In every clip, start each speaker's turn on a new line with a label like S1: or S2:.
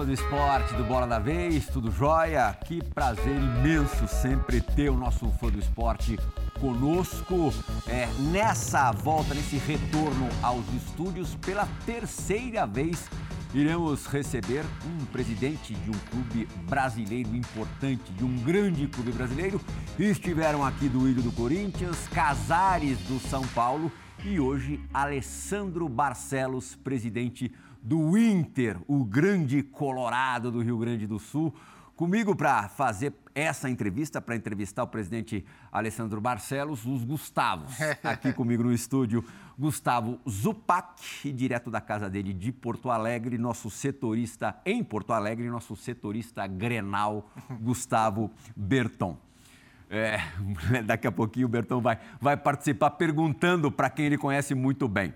S1: Fã do esporte do Bola da Vez, tudo jóia? Que prazer imenso sempre ter o nosso fã do esporte conosco é, nessa volta, nesse retorno aos estúdios pela terceira vez. Iremos receber um presidente de um clube brasileiro importante, de um grande clube brasileiro. Estiveram aqui do Ilho do Corinthians, Casares do São Paulo e hoje Alessandro Barcelos, presidente do do Inter, o grande Colorado do Rio Grande do Sul. Comigo para fazer essa entrevista, para entrevistar o presidente Alessandro Barcelos, os Gustavos, aqui comigo no estúdio. Gustavo Zupac, direto da casa dele de Porto Alegre, nosso setorista em Porto Alegre, nosso setorista Grenal, Gustavo Berton. É, daqui a pouquinho o Bertão vai, vai participar perguntando para quem ele conhece muito bem.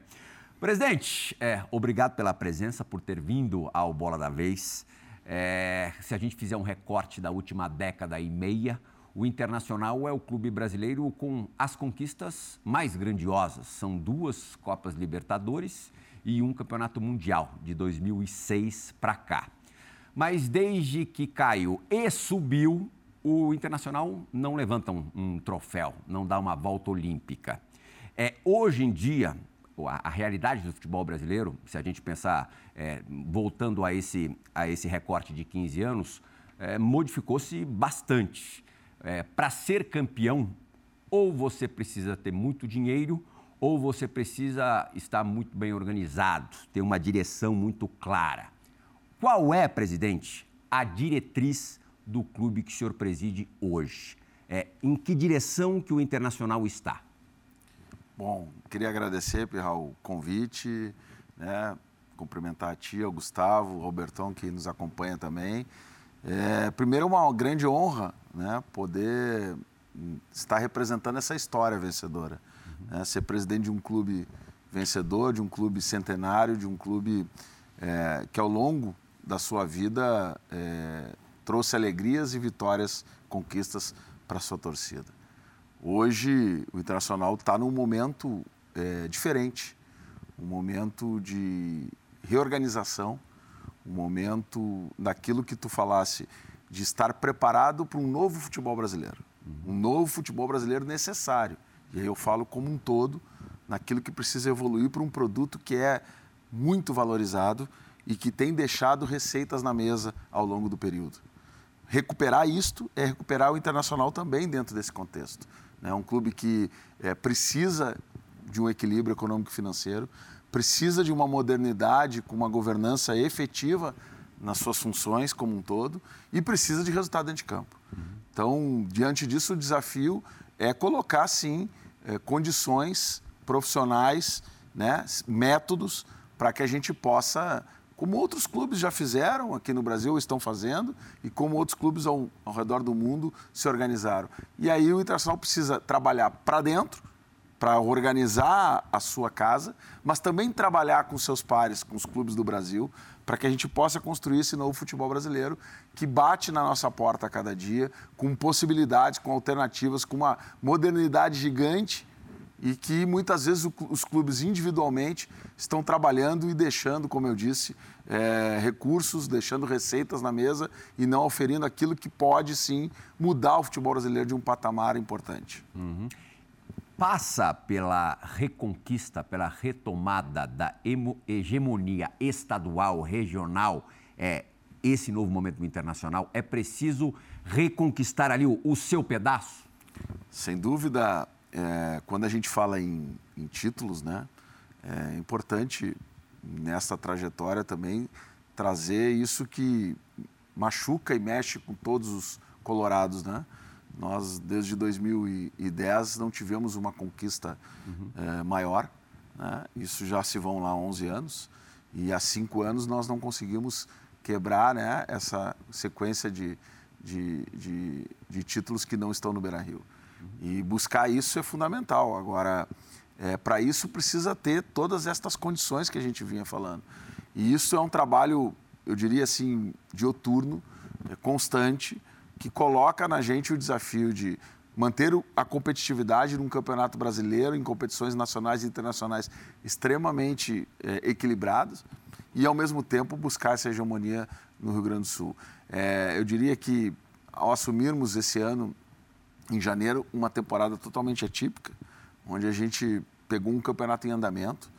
S1: Presidente, é, obrigado pela presença, por ter vindo ao Bola da Vez. É, se a gente fizer um recorte da última década e meia, o Internacional é o clube brasileiro com as conquistas mais grandiosas. São duas Copas Libertadores e um Campeonato Mundial de 2006 para cá. Mas desde que caiu e subiu, o Internacional não levanta um, um troféu, não dá uma volta olímpica. É, hoje em dia, a, a, realidade do futebol brasileiro, se a gente pensar, é, voltando a esse, a esse recorte de 15 anos, é, modificou-se bastante. É, Para ser campeão, ou você precisa ter muito dinheiro, ou você precisa estar muito bem organizado, ter uma direção muito clara. Qual é, presidente, a diretriz do clube que o senhor preside hoje? É, em que direção que o Internacional está?
S2: Bom, queria agradecer, Pirral, o convite, né? cumprimentar a tia, o Gustavo, o Robertão, que nos acompanha também. É, primeiro, é uma grande honra né? poder estar representando essa história vencedora. Uhum. Né? Ser presidente de um clube vencedor, de um clube centenário, de um clube é, que ao longo da sua vida é, trouxe alegrias e vitórias, conquistas para a sua torcida. Hoje, o Internacional está num momento é, diferente, um momento de reorganização, um momento daquilo que tu falasse, de estar preparado para um novo futebol brasileiro. Uhum. Um novo futebol brasileiro necessário. E aí eu falo como um todo, naquilo que precisa evoluir para um produto que é muito valorizado e que tem deixado receitas na mesa ao longo do período. Recuperar isto é recuperar o internacional também dentro desse contexto. É um clube que é, precisa de um equilíbrio econômico e financeiro, precisa de uma modernidade com uma governança efetiva nas suas funções como um todo e precisa de resultado dentro de campo. Então, diante disso, o desafio é colocar, sim, é, condições profissionais, né, métodos para que a gente possa como outros clubes já fizeram aqui no Brasil, estão fazendo, e como outros clubes ao, ao redor do mundo se organizaram. E aí o Internacional precisa trabalhar para dentro, para organizar a sua casa, mas também trabalhar com seus pares, com os clubes do Brasil, para que a gente possa construir esse novo futebol brasileiro que bate na nossa porta a cada dia, com possibilidades, com alternativas, com uma modernidade gigante e que muitas vezes os clubes individualmente estão trabalhando e deixando, como eu disse, é, recursos, deixando receitas na mesa e não oferindo aquilo que pode sim mudar o futebol brasileiro de um patamar importante.
S1: Uhum. Passa pela reconquista, pela retomada da hegemonia estadual, regional, é, esse novo momento internacional, é preciso reconquistar ali o, o seu pedaço?
S2: Sem dúvida, é, quando a gente fala em, em, títulos, né, é importante nessa trajetória também trazer isso que machuca e mexe com todos os colorados, né? Nós, desde 2010, não tivemos uma conquista uhum. é, maior. Né? Isso já se vão lá 11 anos. E há cinco anos nós não conseguimos quebrar né, essa sequência de, de, de, de títulos que não estão no Beira-Rio. E buscar isso é fundamental. Agora, é, para isso precisa ter todas estas condições que a gente vinha falando. E isso é um trabalho, eu diria assim, dioturno, é, constante, que coloca na gente o desafio de manter a competitividade num campeonato brasileiro, em competições nacionais e internacionais extremamente é, equilibradas, e, ao mesmo tempo, buscar essa hegemonia no Rio Grande do Sul. É, eu diria que, ao assumirmos esse ano, em janeiro, uma temporada totalmente atípica, onde a gente pegou um campeonato em andamento.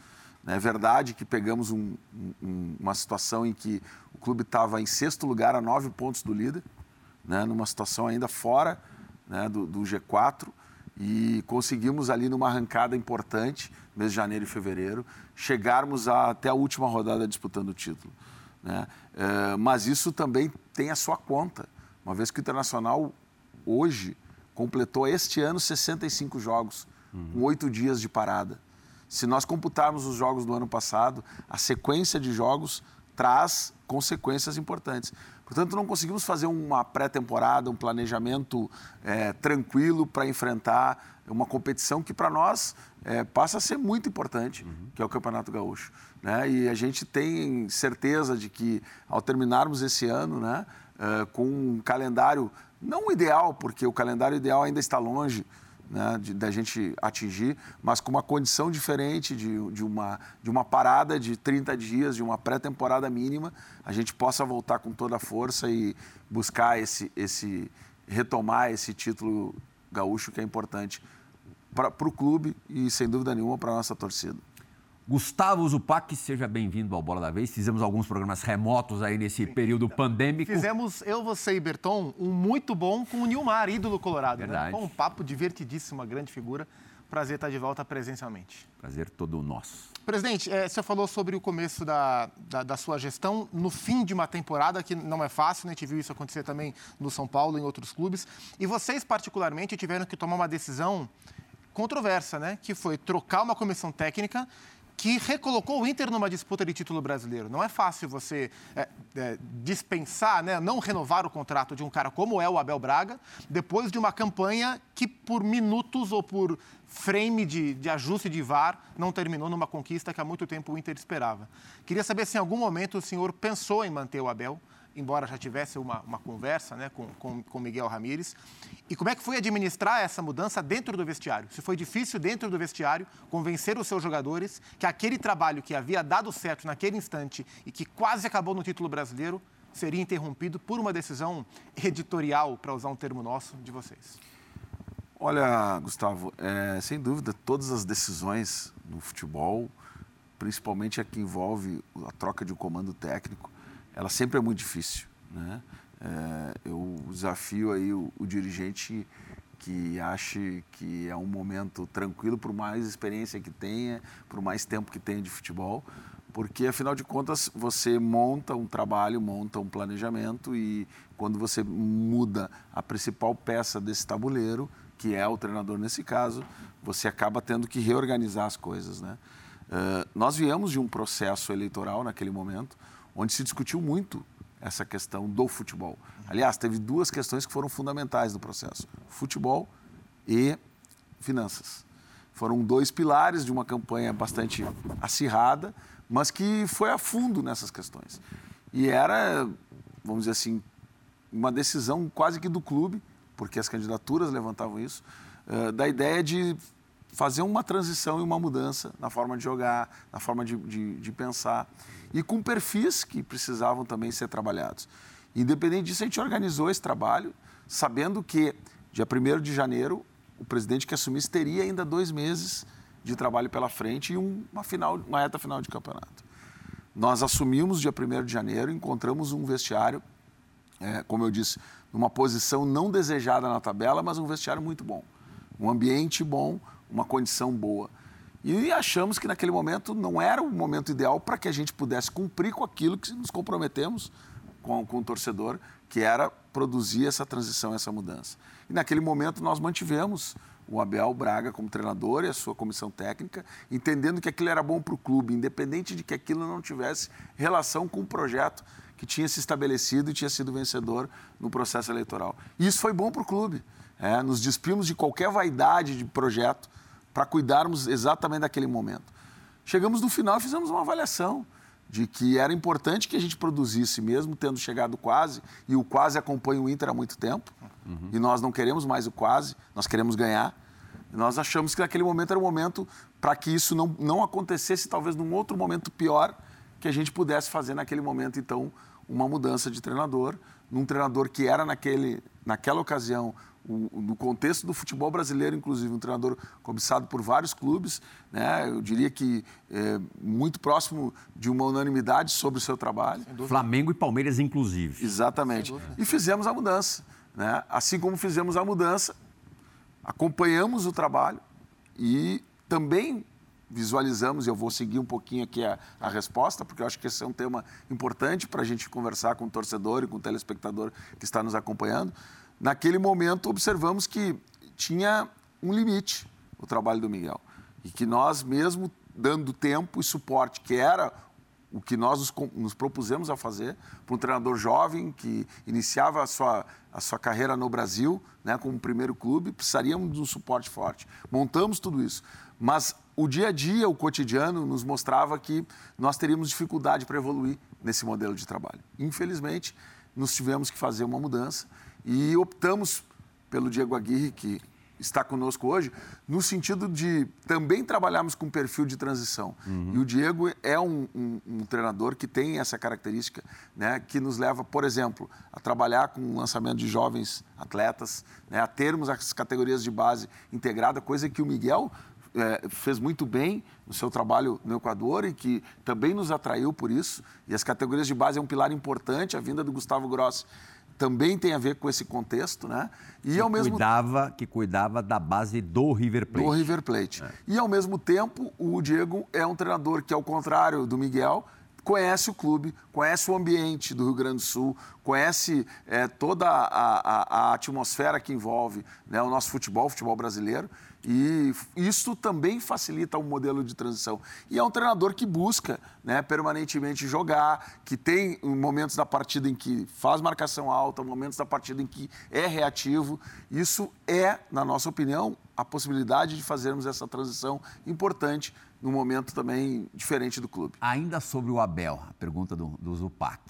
S2: É verdade que pegamos um, um, uma situação em que o clube estava em sexto lugar a nove pontos do líder, né, numa situação ainda fora né, do, do, G4, e conseguimos ali numa arrancada importante, mês de janeiro e fevereiro, chegarmos a, até a última rodada disputando o título. Né? É, mas isso também tem a sua conta, uma vez que o Internacional hoje completou este ano 65 jogos, uhum. com oito dias de parada. Se nós computarmos os jogos do ano passado, a sequência de jogos traz consequências importantes. Portanto, não conseguimos fazer uma pré-temporada, um planejamento é, tranquilo para enfrentar uma competição que para nós é, passa a ser muito importante, uhum. que é o Campeonato Gaúcho. Né? E a gente tem certeza de que, ao terminarmos esse ano, né, com um calendário não ideal, porque o calendário ideal ainda está longe, né, da gente atingir, mas com uma condição diferente de, de, uma, de uma parada de 30 dias, de uma pré-temporada mínima, a gente possa voltar com toda a força e buscar esse, esse retomar esse título gaúcho que é importante para o clube e, sem dúvida nenhuma, para a nossa torcida.
S1: Gustavo Zupac, seja bem-vindo ao Bola da Vez. Fizemos alguns programas remotos aí nesse período pandêmico.
S3: Fizemos eu, você e Berton um muito bom com o Nilmar, ídolo colorado. Né?
S1: Verdade.
S3: Né? Foi um papo divertidíssimo, uma grande figura. Prazer estar de volta presencialmente.
S1: Prazer todo nosso.
S3: Presidente, é, você falou sobre o começo da, da, da, sua gestão, no fim de uma temporada, que não é fácil, né? a gente viu isso acontecer também no São Paulo e em outros clubes. E vocês, particularmente, tiveram que tomar uma decisão controversa, né? Que foi trocar uma comissão técnica que recolocou o Inter numa disputa de título brasileiro. Não é fácil você é, é, dispensar, né, não renovar o contrato de um cara como é o Abel Braga, depois de uma campanha que, por minutos ou por frame de, de ajuste de VAR, não terminou numa conquista que há muito tempo o Inter esperava. Queria saber se em algum momento o senhor pensou em manter o Abel embora já tivesse uma, uma conversa né, com, com, com Miguel Ramírez. E como é que foi administrar essa mudança dentro do vestiário? Se foi difícil dentro do vestiário convencer os seus jogadores que aquele trabalho que havia dado certo naquele instante e que quase acabou no título brasileiro seria interrompido por uma decisão editorial, para usar um termo nosso, de vocês?
S2: Olha, Gustavo, é, sem dúvida, todas as decisões no futebol, principalmente a que envolve a troca de um comando técnico, ela sempre é muito difícil. Né? É, eu desafio aí o, o, dirigente que ache que é um momento tranquilo, por mais experiência que tenha, por mais tempo que tenha de futebol, porque afinal de contas você monta um trabalho, monta um planejamento e quando você muda a principal peça desse tabuleiro, que é o treinador nesse caso, você acaba tendo que reorganizar as coisas, né? Uh, nós viemos de um processo eleitoral naquele momento, onde se discutiu muito essa questão do futebol. Aliás, teve duas questões que foram fundamentais no processo: futebol e finanças. Foram dois pilares de uma campanha bastante acirrada, mas que foi a fundo nessas questões. E era, vamos dizer assim, uma decisão quase que do clube, porque as candidaturas levantavam isso, eh, da ideia de fazer uma transição e uma mudança na forma de jogar, na forma de, de, de pensar e com perfis que precisavam também ser trabalhados. Independente disso, a gente organizou esse trabalho, sabendo que, dia 1 de janeiro, o presidente que assumisse teria ainda dois meses de trabalho pela frente e uma, final, uma reta final de campeonato. Nós assumimos dia 1 de janeiro, encontramos um vestiário, é, como eu disse, numa posição não desejada na tabela, mas um vestiário muito bom. Um ambiente bom, uma condição boa. E achamos que naquele momento não era o momento ideal para que a gente pudesse cumprir com aquilo que nos comprometemos com, com o torcedor, que era produzir essa transição, essa mudança. E naquele momento nós mantivemos o Abel Braga como treinador e a sua comissão técnica, entendendo que aquilo era bom para o clube, independente de que aquilo não tivesse relação com o projeto que tinha se estabelecido e tinha sido vencedor no processo eleitoral. E isso foi bom para o clube. É, nos despimos de qualquer vaidade de projeto para cuidarmos exatamente daquele momento. Chegamos no final e fizemos uma avaliação de que era importante que a gente produzisse, mesmo tendo chegado quase, e o quase acompanha o Inter há muito tempo, uhum. e nós não queremos mais o quase, nós queremos ganhar. E nós achamos que naquele momento era o momento para que isso não, não acontecesse, talvez num outro momento pior, que a gente pudesse fazer naquele momento, então, uma mudança de treinador, num treinador que era naquele, naquela ocasião o, no contexto do futebol brasileiro, inclusive, um treinador cobiçado por vários clubes, né? eu diria que é, muito próximo de uma unanimidade sobre o seu trabalho.
S1: Flamengo e Palmeiras, inclusive.
S2: Exatamente. E fizemos a mudança. Né? Assim como fizemos a mudança, acompanhamos o trabalho e também visualizamos, e eu vou seguir um pouquinho aqui a, a resposta, porque eu acho que esse é um tema importante para a gente conversar com o torcedor e com o telespectador que está nos acompanhando naquele momento observamos que tinha um limite o trabalho do Miguel. E que nós, mesmo dando tempo e suporte, que era o que nós nos, propusemos a fazer para um treinador jovem que iniciava a sua, a sua carreira no Brasil, né, como primeiro clube, precisaríamos de um suporte forte. Montamos tudo isso. Mas o dia a dia, o cotidiano, nos mostrava que nós teríamos dificuldade para evoluir nesse modelo de trabalho. Infelizmente, nos tivemos que fazer uma mudança e optamos pelo Diego Aguirre, que está conosco hoje, no sentido de também trabalharmos com perfil de transição. Uhum. E o Diego é um, um, um, treinador que tem essa característica, né, que nos leva, por exemplo, a trabalhar com o lançamento de jovens atletas, né, a termos as categorias de base integrada, coisa que o Miguel é, fez muito bem no seu trabalho no Equador e que também nos atraiu por isso. E as categorias de base é um pilar importante, a vinda do Gustavo Grossi também tem a ver com esse contexto, né?
S1: E que ao mesmo cuidava, que cuidava da base do River Plate.
S2: Do River Plate. É. E ao mesmo tempo, o Diego é um treinador que, ao contrário do Miguel, conhece o clube, conhece o ambiente do Rio Grande do Sul, conhece é, toda a, a, a, atmosfera que envolve né, o nosso futebol, o futebol brasileiro. E isso também facilita o modelo de transição. E é um treinador que busca né, permanentemente jogar, que tem momentos da partida em que faz marcação alta, momentos da partida em que é reativo. Isso é, na nossa opinião, a possibilidade de fazermos essa transição importante num momento também diferente do clube.
S1: Ainda sobre o Abel, a pergunta do, do Zupac.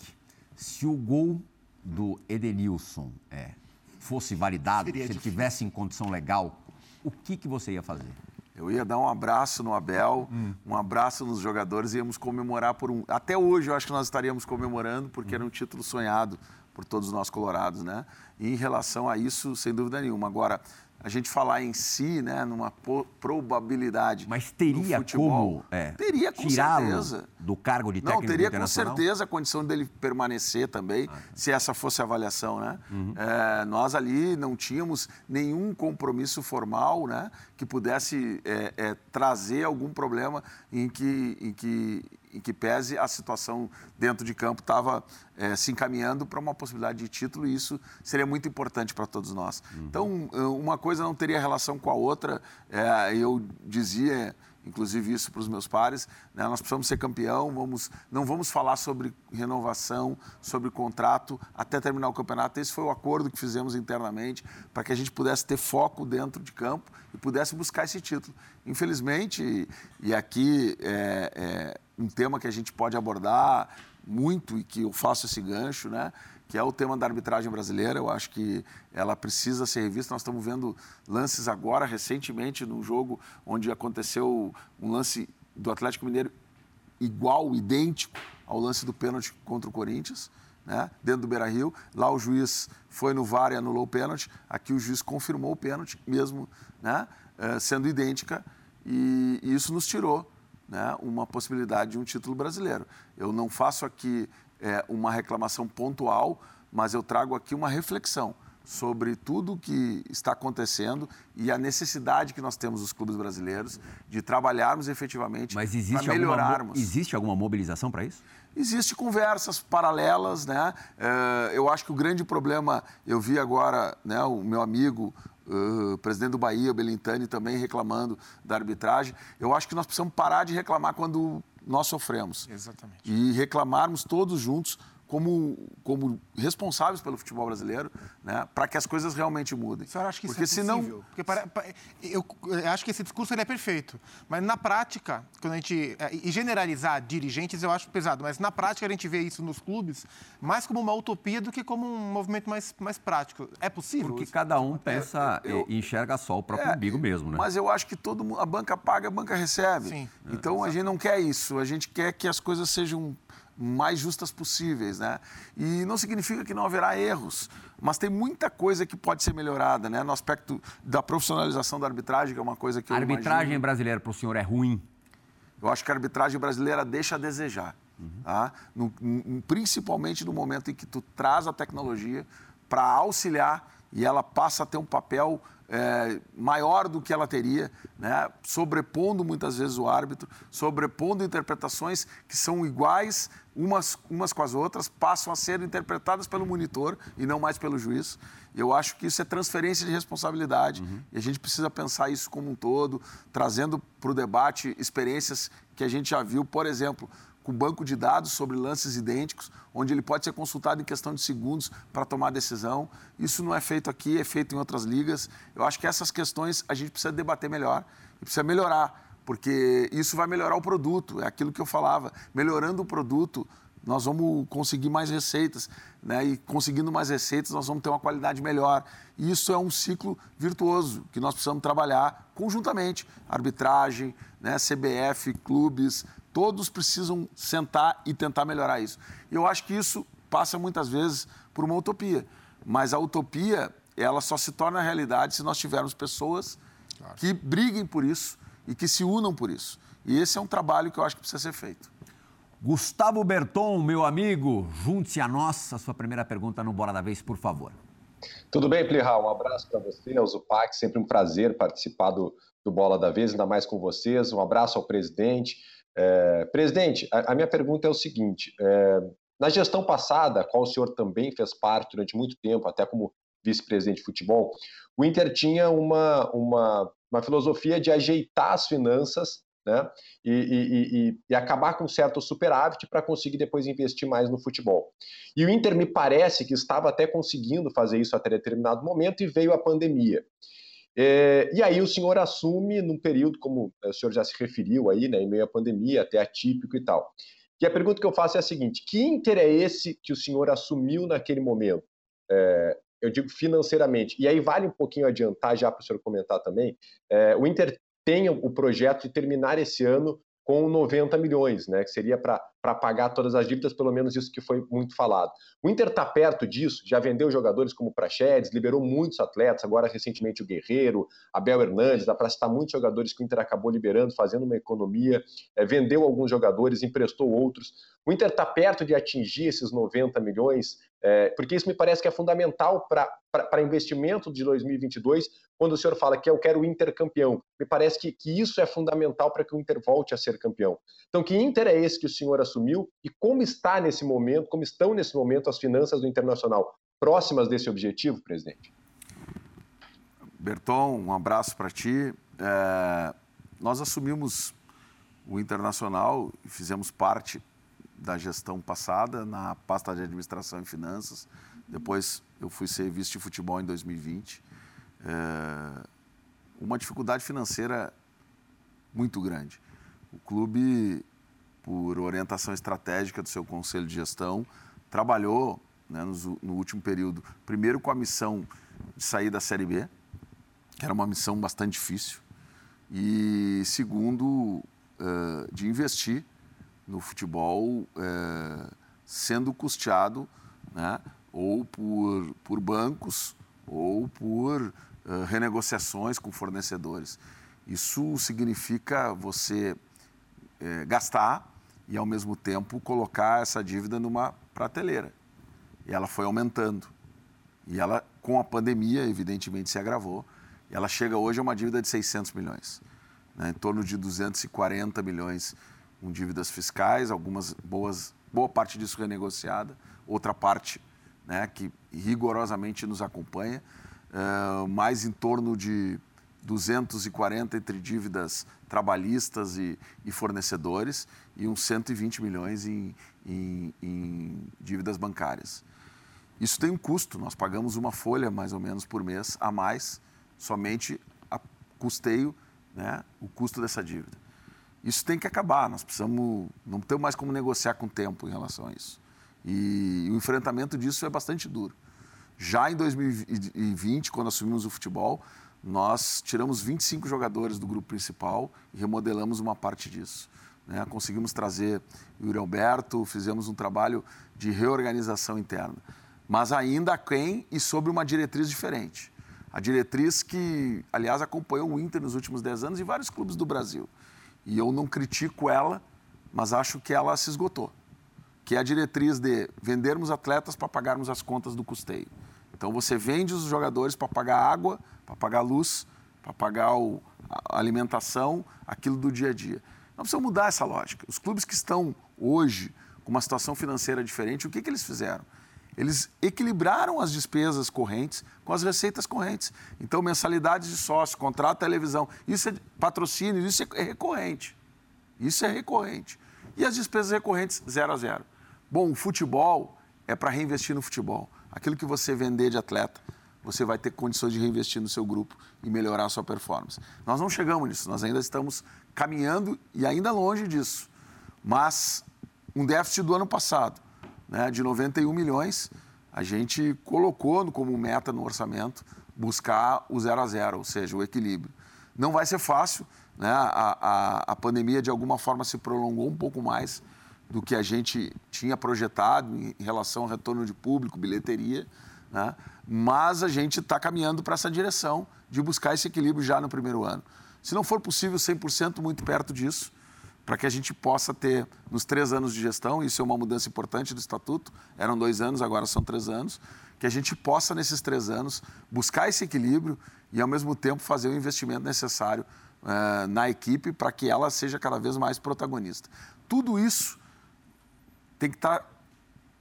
S1: Se o gol do Edenilson é, fosse validado, Seria se ele tivesse em condição legal, o que, que você ia fazer?
S2: Eu ia dar um abraço no Abel, hum. um abraço nos jogadores íamos comemorar por um. Até hoje eu acho que nós estaríamos comemorando, porque hum. era um título sonhado por todos nós colorados, né? E em relação a isso, sem dúvida nenhuma. Agora, a gente falar em si, né, numa probabilidade.
S1: Mas teria futebol, como é,
S2: teria com certeza
S1: do cargo de técnico
S2: Não, teria com certeza a condição dele permanecer também, ah, se essa fosse a avaliação, né? Uhum. É, nós ali não tínhamos nenhum compromisso formal, né, que pudesse é, é, trazer algum problema em que, em que em que pese a situação dentro de campo estava é, se encaminhando para uma possibilidade de título e isso seria muito importante para todos nós. Uhum. Então, eh, uma coisa não teria relação com a outra. É, eu dizia, inclusive isso para os meus pares, né, nós precisamos ser campeão, vamos, não vamos falar sobre renovação, sobre contrato até terminar o campeonato. Esse foi o acordo que fizemos internamente para que a gente pudesse ter foco dentro de campo e pudesse buscar esse título. Infelizmente, e aqui é, é um tema que a gente pode abordar muito e que eu faço esse gancho, né? que é o tema da arbitragem brasileira. Eu acho que ela precisa ser revista. Nós estamos vendo lances agora, recentemente, num jogo onde aconteceu um lance do Atlético Mineiro igual, idêntico ao lance do pênalti contra o Corinthians, né? dentro do Beira-Rio. Lá o juiz foi no VAR e anulou o pênalti. Aqui o juiz confirmou o pênalti, mesmo né? Eh, sendo idêntica, e isso nos tirou né, uma possibilidade de um título brasileiro. Eu não faço aqui é, uma reclamação pontual, mas eu trago aqui uma reflexão sobre tudo o que está acontecendo e a necessidade que nós temos os clubes brasileiros de trabalharmos efetivamente para melhorarmos.
S1: Alguma, existe alguma mobilização para isso?
S2: Existem conversas paralelas, né? É, eu acho que o grande problema, eu vi agora, né, o meu amigo, o presidente do Bahia, o Belintani, também reclamando da arbitragem. Eu acho que nós precisamos parar de reclamar quando nós sofremos.
S3: Exatamente.
S2: E reclamarmos todos juntos como, como responsáveis pelo futebol brasileiro, né, para que as coisas realmente mudem.
S3: A senhora acha que Porque isso é senão... possível? Porque para, para, eu, eu, acho que esse discurso é perfeito, mas na prática, quando a gente é, e generalizar dirigentes eu acho pesado, mas na prática a gente vê isso nos clubes mais como uma utopia do que como um movimento mais, mais prático. É possível?
S1: Porque cada um pensa eu, e enxerga só o próprio é, umbigo mesmo, né?
S2: Mas eu acho que todo mundo, a banca paga, a banca recebe. Sim. Então a gente não quer isso. A gente quer que as coisas sejam mais justas possíveis, né? E não significa que não haverá erros, mas tem muita coisa que pode ser melhorada, né? No aspecto da profissionalização da arbitragem, que é uma coisa que
S1: a arbitragem
S2: imagino...
S1: brasileira para o senhor é ruim?
S2: Eu acho que a arbitragem brasileira deixa a desejar, uhum. tá? No, principalmente no momento em que tu traz a tecnologia para auxiliar e ela passa a ter um papel é, maior do que ela teria, né? sobrepondo muitas vezes o árbitro, sobrepondo interpretações que são iguais umas, umas com as outras, passam a ser interpretadas pelo monitor e não mais pelo juiz. Eu acho que isso é transferência de responsabilidade uhum. e a gente precisa pensar isso como um todo, trazendo para o debate experiências que a gente já viu, por exemplo, com banco de dados sobre lances idênticos, onde ele pode ser consultado em questão de segundos para tomar decisão. Isso não é feito aqui, é feito em outras ligas. Eu acho que essas questões a gente precisa debater melhor e precisa melhorar, porque isso vai melhorar o produto, é aquilo que eu falava. Melhorando o produto, nós vamos conseguir mais receitas, né? E conseguindo mais receitas, nós vamos ter uma qualidade melhor. E isso é um ciclo virtuoso que nós precisamos trabalhar conjuntamente. Arbitragem, né? CBF, clubes, Todos precisam sentar e tentar melhorar isso. E eu acho que isso passa muitas vezes por uma utopia. Mas a utopia, ela só se torna realidade se nós tivermos pessoas claro. que briguem por isso e que se unam por isso. E esse é um trabalho que eu acho que precisa ser feito.
S1: Gustavo Berton, meu amigo, junte-se a nós. A sua primeira pergunta no Bora da Vez, por favor.
S4: Tudo bem, Plihal? Um abraço para você, ao Zupac. Sempre um prazer participar do, do Bola da Vez, ainda mais com vocês. Um abraço ao presidente. É, presidente, a, a, minha pergunta é o seguinte: é, na gestão passada, a qual o senhor também fez parte durante muito tempo, até como vice-presidente de futebol, o Inter tinha uma, uma, uma filosofia de ajeitar as finanças né, e, e, e, e acabar com certo superávit para conseguir depois investir mais no futebol. E o Inter me parece que estava até conseguindo fazer isso até determinado momento e veio a pandemia. É, e aí o senhor assume num período, como o senhor já se referiu aí, né, em meio à pandemia, até atípico e tal. E a pergunta que eu faço é a seguinte: que Inter é esse que o senhor assumiu naquele momento? É, eu digo financeiramente. E aí vale um pouquinho adiantar já para o senhor comentar também. É, o Inter tem o projeto de terminar esse ano com 90 milhões, né, que seria para pagar todas as dívidas, pelo menos isso que foi muito falado. O Inter está perto disso, já vendeu jogadores como Praxedes, liberou muitos atletas, agora recentemente o Guerreiro, Abel Hernandes, dá para citar muitos jogadores que o Inter acabou liberando, fazendo uma economia, é, vendeu alguns jogadores, emprestou outros. O Inter está perto de atingir esses 90 milhões, é, porque isso me parece que é fundamental para investimento de 2022, quando o senhor fala que eu quero o Inter campeão. Me parece que, que isso é fundamental para que o Inter volte a ser campeão. Então, que Inter é esse que o senhor assumiu e como está nesse momento, como estão nesse momento as finanças do Internacional próximas desse objetivo, presidente?
S2: Berton, um abraço para ti. É, nós assumimos o Internacional e fizemos parte da gestão passada na pasta de administração e finanças. Depois eu fui ser vice de futebol em 2020. É, uma dificuldade financeira muito grande. O clube, por orientação estratégica do seu conselho de gestão, trabalhou né, no, no último período, primeiro com a missão de sair da Série B, que era uma missão bastante difícil, e segundo, uh, de investir no futebol é, sendo custeado né, ou por, por bancos ou por uh, renegociações com fornecedores. Isso significa você é, gastar e, ao mesmo tempo, colocar essa dívida numa prateleira. E ela foi aumentando. E ela, com a pandemia, evidentemente, se agravou. Ela chega hoje a uma dívida de 600 milhões, né, em torno de 240 milhões com dívidas fiscais, algumas boas, boa parte disso renegociada, outra parte né, que rigorosamente nos acompanha, uh, mais em torno de 240 entre dívidas trabalhistas e, e fornecedores e uns 120 milhões em, em, em dívidas bancárias. Isso tem um custo, nós pagamos uma folha mais ou menos por mês a mais, somente a custeio né, o custo dessa dívida. Isso tem que acabar, nós precisamos, não temos mais como negociar com o tempo em relação a isso. E o enfrentamento disso é bastante duro. Já em 2020, quando assumimos o futebol, nós tiramos 25 jogadores do grupo principal e remodelamos uma parte disso. né? conseguimos trazer o Yuri Alberto, fizemos um trabalho de reorganização interna. Mas ainda quem e sob uma diretriz diferente. A diretriz que, aliás, acompanhou o Inter nos últimos 10 anos e vários clubes do Brasil. E eu não critico ela, mas acho que ela se esgotou. Que é a diretriz de vendermos atletas para pagarmos as contas do custeio. Então você vende os jogadores para pagar água, para pagar luz, para pagar o, a alimentação, aquilo do dia a dia. Nós precisamos mudar essa lógica. Os clubes que estão hoje com uma situação financeira diferente, o que, que eles fizeram? Eles equilibraram as despesas correntes com as receitas correntes. Então, mensalidades de sócio, contrato de televisão, isso é patrocínio, isso é recorrente. Isso é recorrente. E as despesas recorrentes, zero a zero. Bom, o futebol é para reinvestir no futebol. Aquilo que você vender de atleta, você vai ter condições de reinvestir no seu grupo e melhorar a sua performance. Nós não chegamos nisso, nós ainda estamos caminhando e ainda longe disso. Mas um déficit do ano passado, né, de 91 milhões, a gente colocou como meta no orçamento buscar o zero a zero, ou seja, o equilíbrio. Não vai ser fácil, né? a, a, a pandemia de alguma forma se prolongou um pouco mais do que a gente tinha projetado em relação ao retorno de público, bilheteria, né? mas a gente está caminhando para essa direção de buscar esse equilíbrio já no primeiro ano. Se não for possível 100%, muito perto disso, para que a gente possa ter, nos três anos de gestão, isso é uma mudança importante do estatuto, eram dois anos, agora são três anos, que a gente possa, nesses três anos, buscar esse equilíbrio e, ao mesmo tempo, fazer o investimento necessário uh, na equipe para que ela seja cada vez mais protagonista. Tudo isso tem que estar tá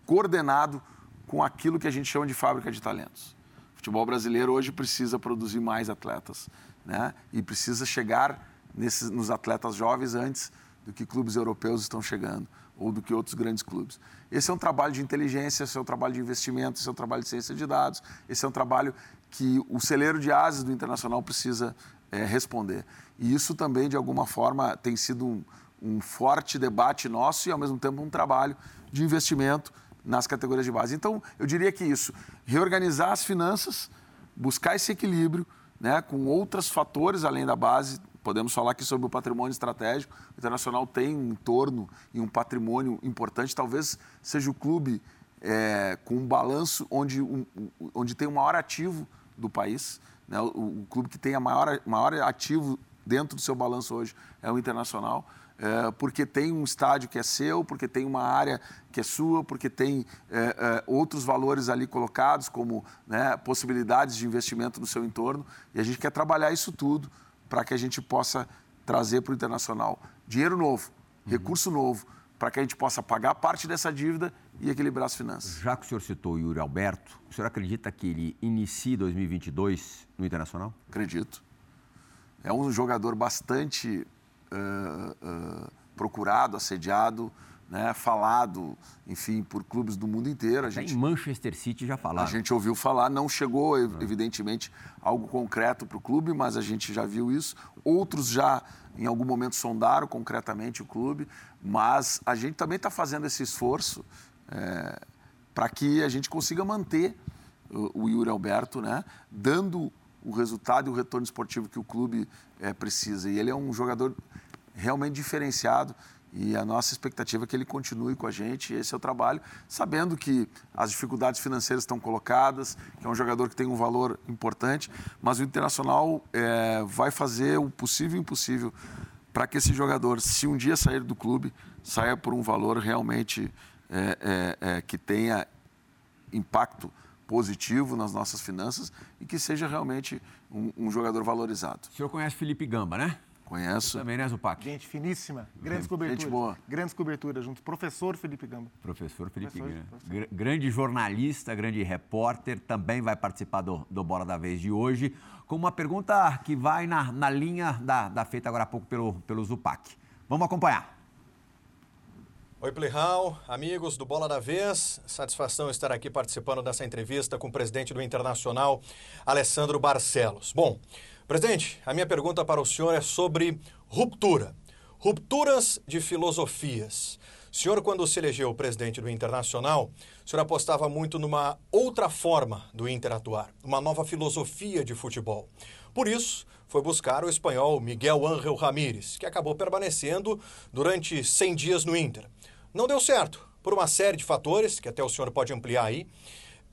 S2: coordenado com aquilo que a gente chama de fábrica de talentos. O futebol brasileiro hoje precisa produzir mais atletas né? e precisa chegar nesses, nos atletas jovens antes do que clubes europeus estão chegando ou do que outros grandes clubes. Esse é um trabalho de inteligência, esse é um trabalho de investimento, esse é um trabalho de ciência de dados, esse é um trabalho que o celeiro de ases do Internacional precisa é, responder. E isso também, de alguma forma, tem sido um, um forte debate nosso e, ao mesmo tempo, um trabalho de investimento nas categorias de base. Então, eu diria que isso, reorganizar as finanças, buscar esse equilíbrio né, com outros fatores além da base, Podemos falar aqui sobre o patrimônio estratégico. O Internacional tem um entorno e um patrimônio importante. Talvez seja o clube é, com um balanço onde, um, onde tem o maior ativo do país. Né? O, o, clube que tem o maior, maior ativo dentro do seu balanço hoje é o Internacional. É, porque tem um estádio que é seu, porque tem uma área que é sua, porque tem é, é, outros valores ali colocados, como né, possibilidades de investimento no seu entorno. E a gente quer trabalhar isso tudo para que a gente possa trazer para o internacional dinheiro novo, uhum. recurso novo, para que a gente possa pagar parte dessa dívida e equilibrar as finanças.
S1: Já que o senhor citou o Yuri Alberto, o senhor acredita que ele inicie 2022 no Internacional?
S2: Acredito. É um jogador bastante uh, uh, procurado, assediado, né, falado, enfim, por clubes do mundo inteiro.
S1: A gente, em Manchester City já falaram.
S2: A gente ouviu falar, não chegou, evidentemente, algo concreto para o clube, mas a gente já viu isso. Outros já, em algum momento, sondaram concretamente o clube, mas a gente também está fazendo esse esforço é, para que a gente consiga manter o, o Yuri Alberto, né, dando o resultado e o retorno esportivo que o clube é, precisa. E ele é um jogador realmente diferenciado. E a nossa expectativa é que ele continue com a gente, esse é o trabalho, sabendo que as dificuldades financeiras estão colocadas, que é um jogador que tem um valor importante, mas o Internacional é, vai fazer o possível e o impossível para que esse jogador, se um dia sair do clube, saia por um valor realmente é, é, é que tenha impacto positivo nas nossas finanças e que seja realmente um, um jogador valorizado.
S1: O senhor conhece Felipe Gamba, né?
S2: Conheço.
S1: Também, né, Zupac?
S3: Gente finíssima, grandes coberturas. Gente boa. Grandes coberturas juntos. Professor Felipe Gamba.
S1: Professor Felipe Gamba. Grande jornalista, grande repórter, também vai participar do, do Bola da Vez de hoje, com uma pergunta que vai na, na linha da, da feita agora há pouco pelo, pelo Zupac. Vamos acompanhar.
S5: Oi, Plihal, amigos do Bola da Vez. Satisfação estar aqui participando dessa entrevista com o presidente do Internacional, Alessandro Barcelos. Bom, Presidente, a minha pergunta para o senhor é sobre ruptura. Rupturas de filosofias. O senhor, quando se elegeu presidente do Internacional, o senhor apostava muito numa outra forma do Inter atuar, uma nova filosofia de futebol. Por isso, foi buscar o espanhol Miguel Ángel Ramírez, que acabou permanecendo durante 100 dias no Inter. Não deu certo, por uma série de fatores, que até o senhor pode ampliar aí,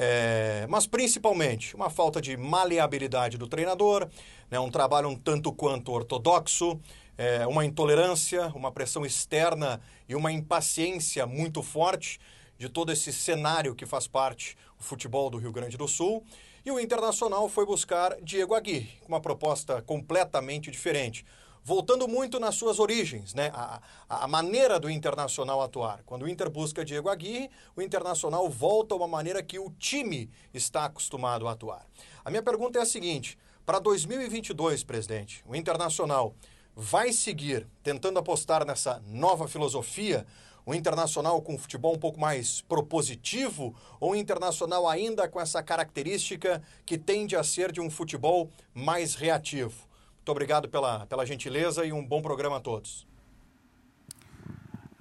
S5: é, mas principalmente uma falta de maleabilidade do treinador, né, um trabalho um tanto quanto ortodoxo, é, uma intolerância, uma pressão externa e uma impaciência muito forte de todo esse cenário que faz parte o futebol do Rio Grande do Sul. E o Internacional foi buscar Diego Aguirre, com uma proposta completamente diferente. Voltando muito nas suas origens, né? a, a maneira do Internacional atuar. Quando o Inter busca Diego Aguirre, o Internacional volta a uma maneira que o time está acostumado a atuar. A minha pergunta é a seguinte: para 2022, presidente, o Internacional vai seguir tentando apostar nessa nova filosofia? um internacional com futebol um pouco mais propositivo ou um internacional ainda com essa característica que tende a ser de um futebol mais reativo? Muito obrigado pela, pela gentileza e um bom programa a todos.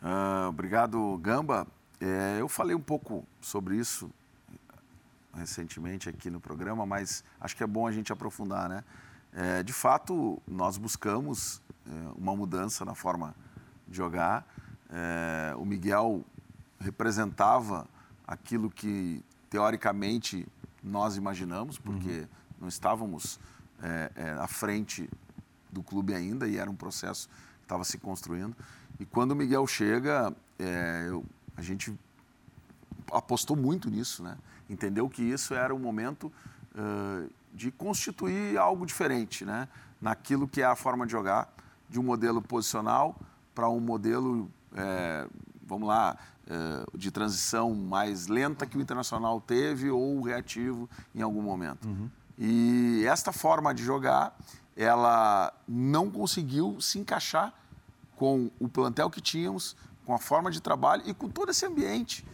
S2: Uh, obrigado, Gamba. É, eu falei um pouco sobre isso recentemente aqui no programa, mas acho que é bom a gente aprofundar, né? É, de fato, nós buscamos é, uma mudança na forma de jogar. É, o Miguel representava aquilo que, teoricamente, nós imaginamos, porque uhum. não estávamos é, é, à frente do clube ainda e era um processo que estava se construindo. E quando o Miguel chega, é, eu, a gente apostou muito nisso, né? entendeu que isso era o momento uh, de constituir algo diferente, né? naquilo que é a forma de jogar, de um modelo posicional para um modelo é, vamos lá, é, de transição mais lenta que o Internacional teve ou reativo em algum momento. Uhum. E esta forma de jogar, ela não conseguiu se encaixar com o plantel que tínhamos, com a forma de trabalho e com todo esse ambiente.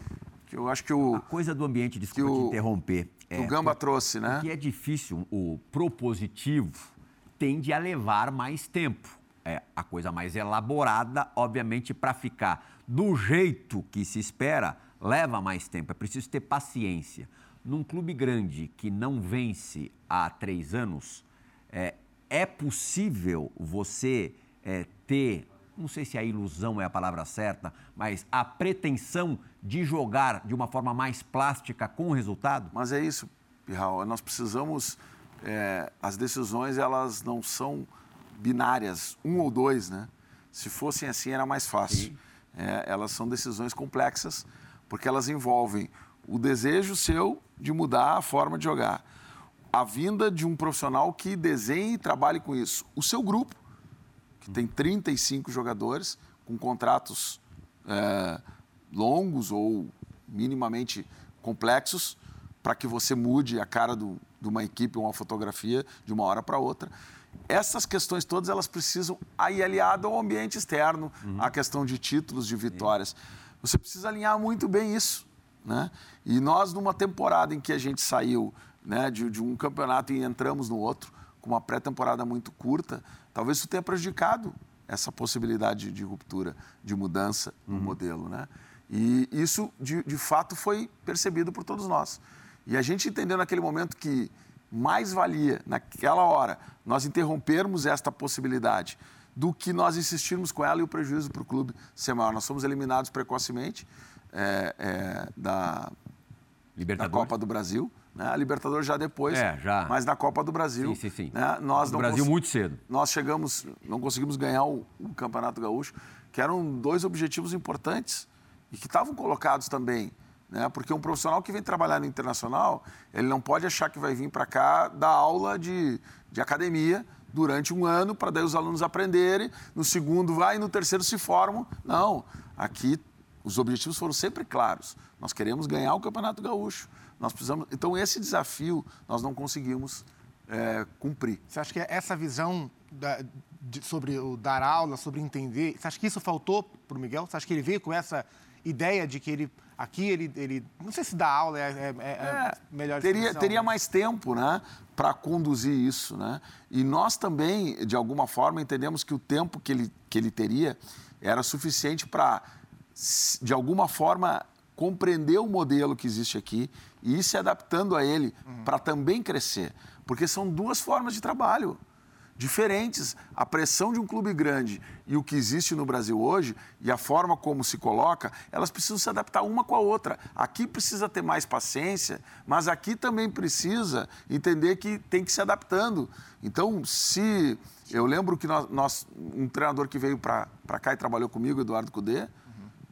S2: Que eu acho que o.
S1: A coisa do ambiente, desculpa que o, te interromper.
S2: É, o Gamba trouxe, né?
S1: O que é difícil, o propositivo tende a levar mais tempo é, a coisa mais elaborada, obviamente, para ficar do jeito que se espera, leva mais tempo. É preciso ter paciência. Num clube grande que não vence há três anos, é, é possível você é, ter, não sei se a ilusão é a palavra certa, mas a pretensão de jogar de uma forma mais plástica com o resultado?
S2: Mas é isso, Pirral. Nós precisamos. É, as decisões elas não são binárias, um ou dois, né? Se fossem assim, era mais fácil. É, elas são decisões complexas, porque elas envolvem o desejo seu de mudar a forma de jogar, a vinda de um profissional que desenhe e trabalhe com isso, o seu grupo, que tem 35 jogadores com contratos é, longos ou minimamente complexos, para que você mude a cara do, de uma equipe ou uma fotografia de uma hora para outra essas questões todas elas precisam aí aliado ao ambiente externo, uhum. à questão de títulos, de vitórias. Você precisa alinhar muito bem isso, né? E nós numa temporada em que a gente saiu, né, de, de um campeonato e entramos no outro com uma pré-temporada muito curta, talvez isso tenha prejudicado essa possibilidade de ruptura, de mudança no uhum. modelo, né? E isso de, de fato foi percebido por todos nós. E a gente entendeu naquele momento que mais valia, naquela hora, nós interrompermos esta possibilidade do que nós insistirmos com ela e o prejuízo para o clube ser maior. Nós fomos eliminados precocemente é, é, da, da Copa do Brasil. Né? A Libertadores já depois,
S1: é, já.
S2: mas na Copa do Brasil.
S1: Sim, sim, sim.
S2: Né? Nós
S1: no Brasil muito cedo.
S2: Nós chegamos, não conseguimos ganhar o, o Campeonato Gaúcho, que eram dois objetivos importantes e que estavam colocados também né? Porque um profissional que vem trabalhar no internacional, ele não pode achar que vai vir para cá dar aula de, de academia durante um ano para daí os alunos aprenderem, no segundo vai e no terceiro se formam. Não, aqui os objetivos foram sempre claros. Nós queremos ganhar o Campeonato Gaúcho. Nós precisamos. Então esse desafio nós não conseguimos é, cumprir.
S3: Você acha que essa visão da, de, sobre o dar aula, sobre entender, você acha que isso faltou para o Miguel? Você acha que ele veio com essa ideia de que ele aqui ele, ele não sei se dá aula é, é, é, é melhor
S2: teria teria mais tempo né para conduzir isso né e nós também de alguma forma entendemos que o tempo que ele que ele teria era suficiente para de alguma forma compreender o modelo que existe aqui e ir se adaptando a ele uhum. para também crescer porque são duas formas de trabalho diferentes. A pressão de um clube grande e o que existe no Brasil hoje e a forma como se coloca, elas precisam se adaptar uma com a outra. Aqui precisa ter mais paciência, mas aqui também precisa entender que tem que se adaptando. Então, se eu lembro que nós, nós um treinador que veio para cá e trabalhou comigo, Eduardo Cudê, uhum.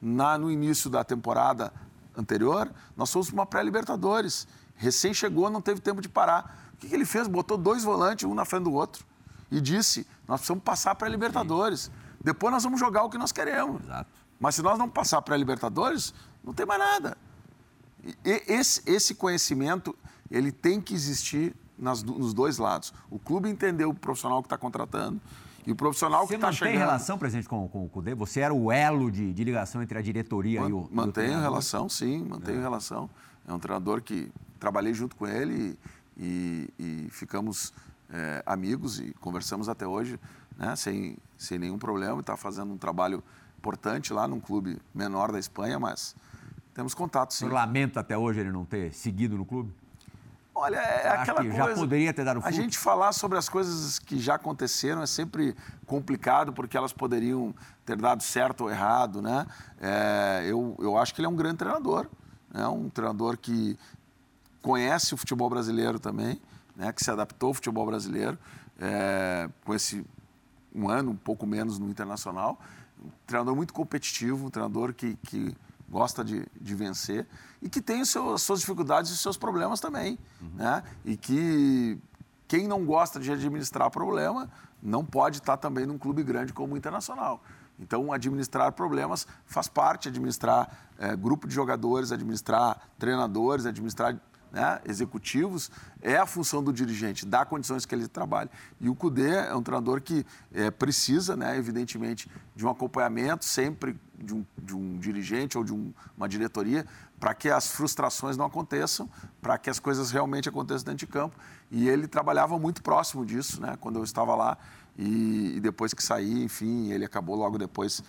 S2: na, no início da temporada anterior, nós fomos para uma pré-Libertadores. Recém chegou, não teve tempo de parar. O que, que ele fez? Botou dois volantes, um na frente do outro e disse: nós precisamos passar para a Libertadores. Depois nós vamos jogar o que nós queremos. Exato. Mas se nós não passar para a Libertadores, não tem mais nada. E esse, esse conhecimento ele tem que existir nas, nos dois lados. O clube entendeu o profissional que está contratando e o profissional que está chegando...
S1: Você mantém relação, presidente, com, com o CUDE? Você era o elo de, de ligação entre a diretoria Man, e o
S2: Mantenho relação, sim, mantenho é. relação. É um treinador que trabalhei junto com ele e, e, e ficamos é, amigos e conversamos até hoje, né, sem, sem nenhum problema. Está fazendo um trabalho importante lá num clube menor da Espanha, mas temos contato sim.
S1: Eu lamento até hoje ele não ter seguido no clube?
S2: Olha, é aquela coisa.
S1: Já poderia ter dado fruto.
S2: A gente falar sobre as coisas que já aconteceram é sempre complicado, porque elas poderiam ter dado certo ou errado, né? É, eu, eu acho que ele é um grande treinador, né? um treinador que conhece o futebol brasileiro também né, que se adaptou ao futebol brasileiro, é, com esse um ano, um pouco menos no internacional. Um treinador muito competitivo, um treinador que, que gosta de, de vencer e que tem seu, as suas dificuldades e os seus problemas também. Uhum. Né? E que quem não gosta de administrar problema não pode estar também num clube grande como o Internacional. Então, administrar problemas faz parte, administrar é, grupo de jogadores, administrar treinadores, administrar né, executivos, é a função do dirigente, dar condições que ele trabalhe. E o Cudê é um treinador que é, precisa, né, evidentemente, de um acompanhamento sempre de um, de um dirigente ou de um, uma diretoria para que as frustrações não aconteçam, para que as coisas realmente aconteçam dentro de campo. E ele trabalhava muito próximo disso, né, quando eu estava lá. E, e depois que saí, enfim, ele acabou logo depois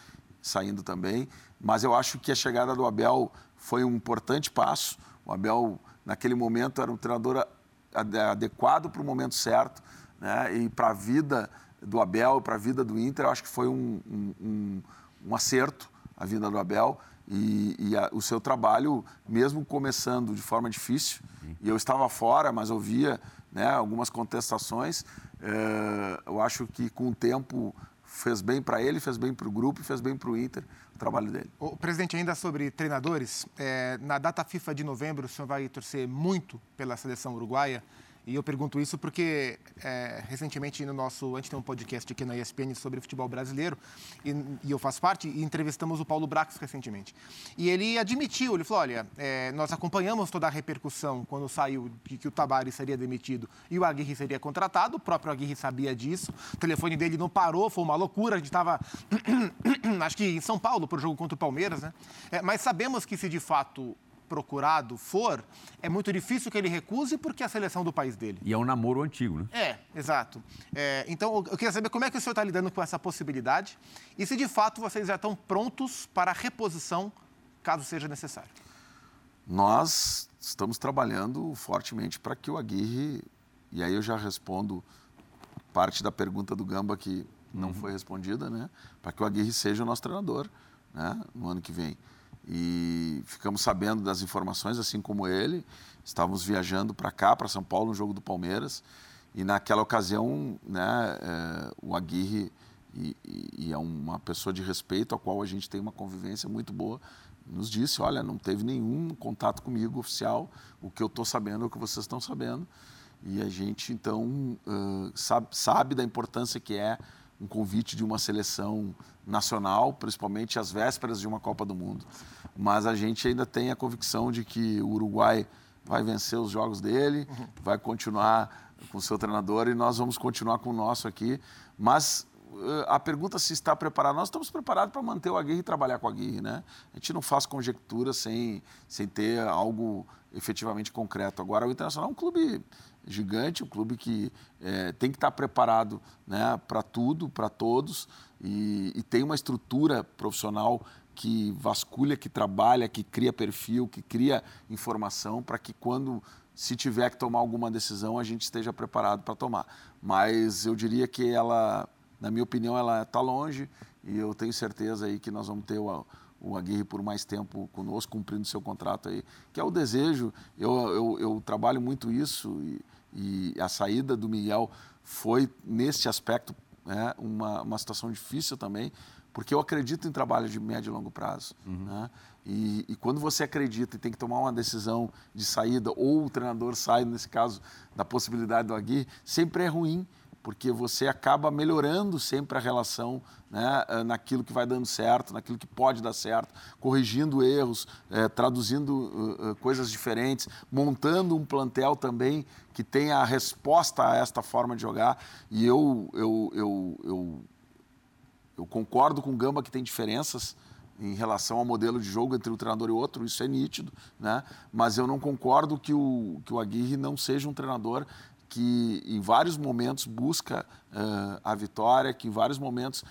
S2: saindo também. Mas eu acho que a chegada do Abel foi um importante passo. O Abel naquele momento era um treinador adequado para o momento certo, né? E para a vida do Abel, para a vida do Inter, eu acho que foi um, um, um acerto a vinda do Abel. E, e a, o seu trabalho, mesmo começando de forma difícil, e eu estava fora, mas ouvia né, algumas contestações, é, eu acho que com o tempo fez bem para ele, fez bem para o grupo e fez bem para o Inter o trabalho dele.
S3: O presidente, ainda sobre treinadores, é, na data FIFA de novembro, o senhor vai torcer muito pela seleção uruguaia. E eu pergunto isso porque, é, recentemente, no nosso. A gente tem um podcast aqui na ESPN sobre futebol brasileiro, e, e eu faço parte, e entrevistamos o Paulo Brax recentemente. E ele admitiu, ele falou: olha, é, nós acompanhamos toda a repercussão quando saiu de que o Tabari seria demitido e o Aguirre seria contratado, o próprio Aguirre sabia disso, o telefone dele não parou, foi uma loucura, a gente estava, acho que em São Paulo, para o jogo contra o Palmeiras, né? É, mas sabemos que se de fato procurado for, é muito difícil que ele recuse porque é a seleção do país dele.
S1: E é um namoro antigo, né?
S3: É, exato. É, então, eu queria saber como é que o senhor está lidando com essa possibilidade e se de fato vocês já estão prontos para a reposição, caso seja necessário.
S2: Nós estamos trabalhando fortemente para que o Aguirre, e aí eu já respondo parte da pergunta do Gamba que não uhum. foi respondida, né? Para que o Aguirre seja o nosso treinador né? no ano que vem e ficamos sabendo das informações, assim como ele. Estávamos viajando para cá, para São Paulo, no jogo do Palmeiras, e naquela ocasião, né, é, o Aguirre, e, e, é uma pessoa de respeito, a qual a gente tem uma convivência muito boa, nos disse: olha, não teve nenhum contato comigo oficial, o que eu estou sabendo é o que vocês estão sabendo. E a gente, então, uh, sabe, sabe da importância que é um convite de uma seleção nacional, principalmente às vésperas de uma Copa do Mundo. Mas a gente ainda tem a convicção de que o Uruguai vai vencer os jogos dele, vai continuar com o seu treinador e nós vamos continuar com o nosso aqui. Mas eh, a pergunta se está preparado, nós estamos preparados para manter o Aguirre e trabalhar com o Aguirre, né? A gente não faz conjectura sem, sem ter algo efetivamente concreto. Agora, o Internacional é um clube gigante, um clube que é, tem que estar preparado né, para tudo, para todos, e, e, tem uma estrutura profissional que vasculha, que trabalha, que cria perfil, que cria informação para que quando se tiver que tomar alguma decisão a gente esteja preparado para tomar. Mas eu diria que ela, na minha opinião, ela está longe e eu tenho certeza aí que nós vamos ter o, o Aguirre por mais tempo conosco, cumprindo seu contrato aí, que é o desejo. Eu, eu, eu trabalho muito isso e, e, a saída do Miguel foi, nesse aspecto, né, uma, uma situação difícil também, porque eu acredito em trabalho de médio e longo prazo. Uhum. Né? E, e, quando você acredita e tem que tomar uma decisão de saída, ou o treinador sai, nesse caso, da possibilidade do Aguirre, sempre é ruim, porque você acaba melhorando sempre a relação né, eh, naquilo que vai dando certo, naquilo que pode dar certo, corrigindo erros, é, traduzindo uh, coisas diferentes, montando um plantel também que tenha a resposta a esta forma de jogar. E eu, eu, eu, eu eu concordo com o Gamba que tem diferenças em relação ao modelo de jogo entre um treinador e outro, isso é nítido, né? mas eu não concordo que o, que o Aguirre não seja um treinador que em vários momentos busca uh, a vitória, que em vários momentos uh,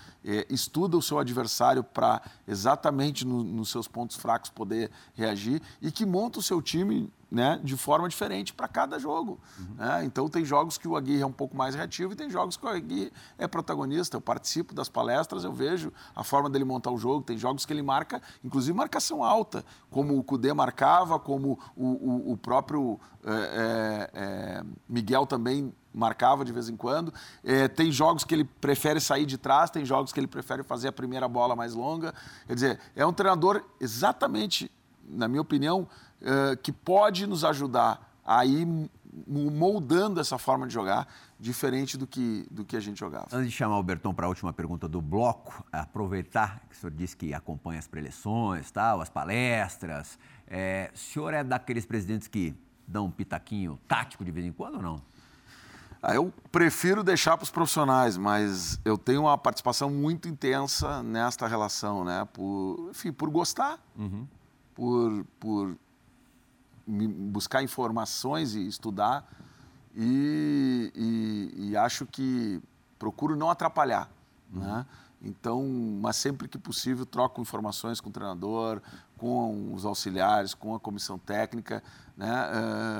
S2: estuda o seu adversário para exatamente no, nos seus pontos fracos poder reagir e que monta o seu time né, de forma diferente para cada jogo. Uhum. Né? Então, tem jogos que o Aguirre é um pouco mais reativo e tem jogos que o Aguirre é protagonista. Eu participo das palestras, eu vejo a forma dele montar o jogo. Tem jogos que ele marca, inclusive marcação alta, como o Cudê marcava, como o, o, o próprio é, é, Miguel também marcava de vez em quando. É, tem jogos que ele prefere sair de trás, tem jogos que ele prefere fazer a primeira bola mais longa. Quer dizer, é um treinador exatamente, na minha opinião, uh, que pode nos ajudar a ir moldando essa forma de jogar diferente do que, do que a gente jogava.
S1: Antes de chamar o Berton para a última pergunta do bloco, aproveitar que o senhor disse que acompanha as preleções, tal, as palestras. É, o senhor é daqueles presidentes que dão um pitaquinho tático de vez em quando ou não?
S2: Ah, eu prefiro deixar para os profissionais, mas eu tenho uma participação muito intensa nesta relação, né? Por, enfim, por gostar, uhum. por, por buscar informações e estudar. E, e, e acho que procuro não atrapalhar. Uhum. Né? Então, mas sempre que possível, troco informações com o treinador, com os auxiliares, com a comissão técnica, né?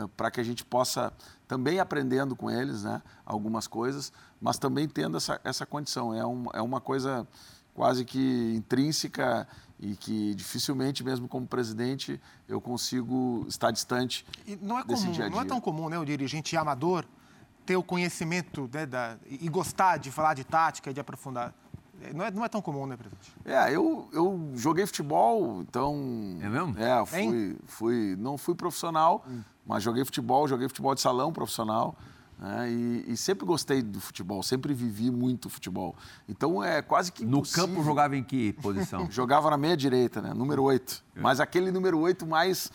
S2: Uh, para que a gente possa também aprendendo com eles né? algumas coisas, mas também tendo essa, essa condição. É, um, é uma coisa quase que intrínseca e que dificilmente, mesmo como presidente, eu consigo estar distante
S3: e não é
S2: comum,
S3: desse dia a dia. Não é tão comum, né, o dirigente amador ter o conhecimento né, da, e gostar de falar de tática e de aprofundar. Não é, não é tão comum, né, presidente?
S2: É, eu, eu joguei futebol, então...
S1: É mesmo?
S2: É, fui, fui, não fui profissional, hum. mas joguei futebol, joguei futebol de salão profissional. Né? E, e, sempre gostei do futebol, sempre vivi muito futebol. Então é quase que
S1: impossível. No campo jogava em que posição?
S2: jogava na meia direita, né? Número 8. É. Mas aquele número 8 mais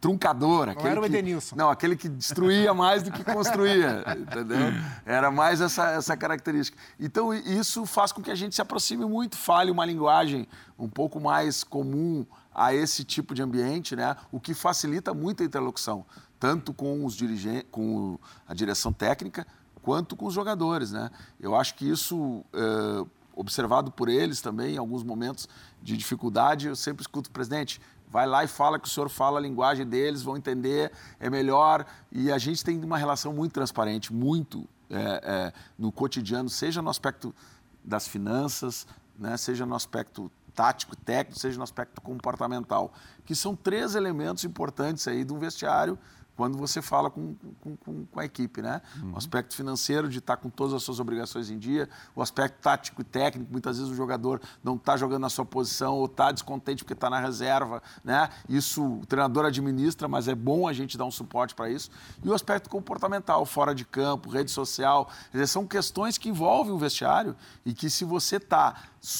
S2: truncador.
S3: Não era o Edenilson.
S2: Que, não, aquele que destruía mais do que construía, entendeu? Era mais essa, essa característica. Então, isso faz com que a gente se aproxime muito, fale uma linguagem um pouco mais comum a esse tipo de ambiente, né? o que facilita muito a interlocução tanto com os dirigentes, com a direção técnica, quanto com os jogadores, né? Eu acho que isso, é, observado por eles também, em alguns momentos de dificuldade, eu sempre escuto o presidente, vai lá e fala que o senhor fala a linguagem deles, vão entender, é melhor. E a gente tem uma relação muito transparente, muito é, é, no cotidiano, seja no aspecto das finanças, né, seja no aspecto tático, técnico, seja no aspecto comportamental, que são três elementos importantes aí de um vestiário quando você fala com, com, com, com a equipe, né? Uhum. O aspecto financeiro de estar com todas as suas obrigações em dia, o aspecto tático e técnico, muitas vezes o jogador não está jogando na sua posição ou está descontente porque está na reserva, né? Isso o treinador administra, mas é bom a gente dar um suporte para isso. E o aspecto comportamental, fora de campo, rede social, são questões que envolvem o vestiário e que se você está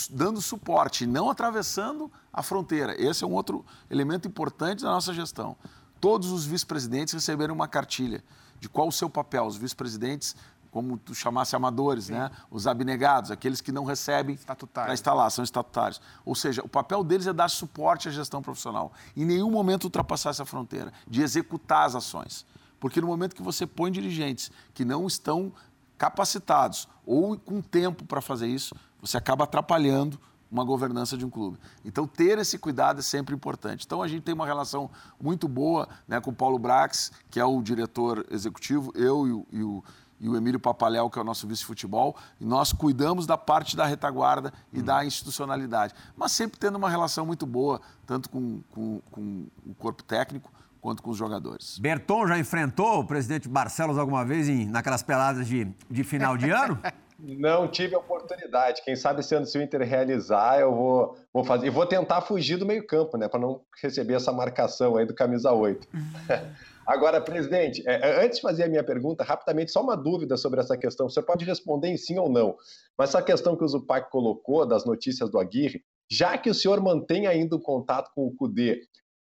S2: dando suporte e não atravessando a fronteira, esse é um outro elemento importante da nossa gestão todos os vice-presidentes receberam uma cartilha de qual o seu papel. Os vice-presidentes, como tu chamasse amadores, né? os abnegados, aqueles que não recebem para lá, são estatutários. Ou seja, o papel deles é dar suporte à gestão profissional. Em nenhum momento ultrapassar essa fronteira, de executar as ações. Porque no momento que você põe dirigentes que não estão capacitados ou com tempo para fazer isso, você acaba atrapalhando uma governança de um clube. Então, ter esse cuidado é sempre importante. Então, a gente tem uma relação muito boa né, com o Paulo Brax, que é o diretor executivo, eu e o, e o, e o Emílio Papaléu, que é o nosso vice-futebol, e nós cuidamos da parte da retaguarda e hum. da institucionalidade. Mas sempre tendo uma relação muito boa, tanto com, com, com o corpo técnico, quanto com os jogadores.
S1: Berton já enfrentou o presidente Barcelos alguma vez em, naquelas peladas de, de final de ano?
S4: Não tive a oportunidade. Quem sabe se o Inter realizar, eu vou, vou fazer. E vou tentar fugir do meio-campo, né? Para não receber essa marcação aí do camisa 8. Agora, presidente, é, é, antes de fazer a minha pergunta, rapidamente, só uma dúvida sobre essa questão. Você pode responder em sim ou não. Mas essa questão que o Zupac colocou das notícias do Aguirre, já que o senhor mantém ainda o contato com o Cudê,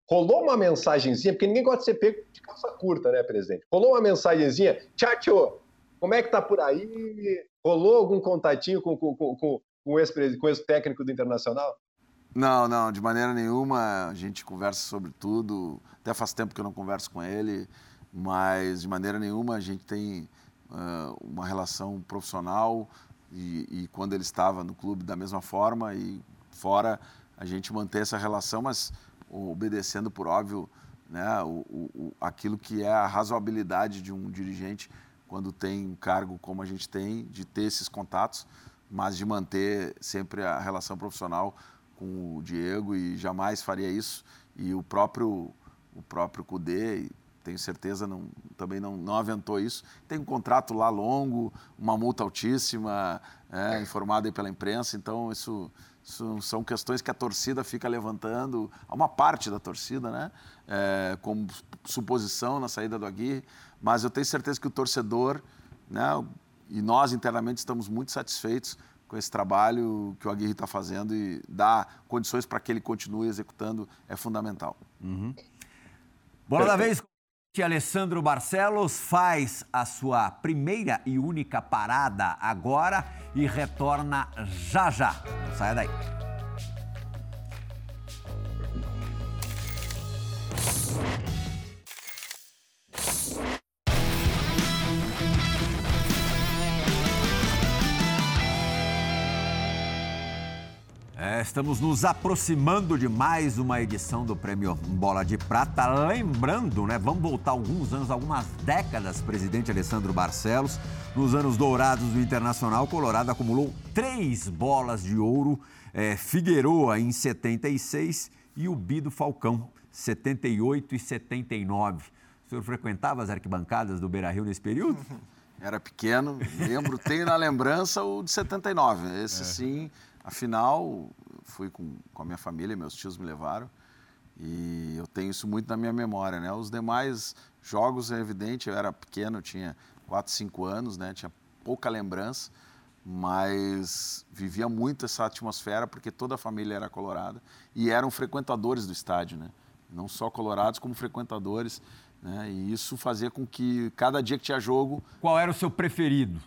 S4: rolou uma mensagenzinha, porque ninguém gosta de ser pego de calça curta, né, presidente? Rolou uma mensagenzinha, tchau, como é que tá por aí? Rolou algum contatinho com, com, com, com, com esse técnico do Internacional?
S2: Não, não, de maneira nenhuma. A gente conversa sobre tudo. Até faz tempo que eu não converso com ele, mas de maneira nenhuma a gente tem uh, uma relação profissional e, e, quando ele estava no clube da mesma forma e fora a gente mantém essa relação, mas obedecendo por óbvio né, o, o, aquilo que é a razoabilidade de um dirigente quando tem um cargo como a gente tem, de ter esses contatos, mas de manter sempre a relação profissional com o Diego e jamais faria isso. E o próprio, o próprio Cudê, tenho certeza, não, também não, não aventou isso. Tem um contrato lá longo, uma multa altíssima, é, informada pela imprensa, então isso são questões que a torcida fica levantando, uma parte da torcida, né? É, como suposição na saída do Aguirre, mas eu tenho certeza que o torcedor, né, e nós internamente estamos muito satisfeitos com esse trabalho que o Aguirre está fazendo e dar condições para que ele continue executando é fundamental.
S1: Uhum. Bola da vez. Alessandro Barcelos faz a sua primeira e única parada agora e retorna já já. Saia daí. É, estamos nos aproximando de mais uma edição do Prêmio Bola de Prata. Lembrando, né? Vamos voltar alguns anos, algumas décadas, presidente Alessandro Barcelos. Nos anos dourados do Internacional, Colorado acumulou três bolas de ouro. É, Figueroa em 76 e o Bido Falcão, 78 e 79. O senhor frequentava as arquibancadas do Beira Rio nesse período?
S2: Era pequeno, lembro, tenho na lembrança o de 79. Esse é. sim, afinal, fui com, com a minha família, meus tios me levaram. E eu tenho isso muito na minha memória, né? Os demais jogos, é evidente, eu era pequeno, tinha 4, 5 anos, né? Tinha pouca lembrança, mas vivia muito essa atmosfera porque toda a família era colorada e eram frequentadores do estádio, né? Não só colorados, como frequentadores, né? E isso fazia com que cada dia que tinha jogo...
S1: Qual era o seu preferido?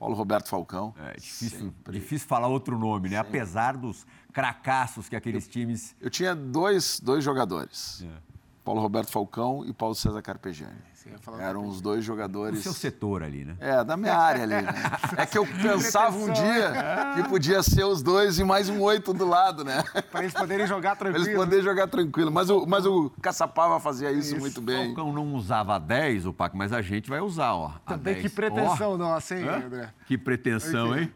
S2: Paulo Roberto Falcão.
S1: É difícil, difícil falar outro nome, né? Sempre. Apesar dos cracassos que aqueles
S2: eu,
S1: times.
S2: Eu tinha dois, dois jogadores: é. Paulo Roberto Falcão e Paulo César Carpegiani. Eram os dois jogadores. Do
S1: seu setor ali, né?
S2: É, da minha área ali. Né? É que eu pensava um dia que podia ser os dois e mais um oito do lado, né?
S3: Para eles poderem jogar tranquilo.
S2: Para eles poderem jogar tranquilo. Mas o, mas o Caçapava fazia isso, isso. muito bem.
S1: O Falcão não usava 10, o Paco, mas a gente vai usar, ó.
S3: Também que pretensão oh. nossa, hein, André?
S1: Que pretensão, hein?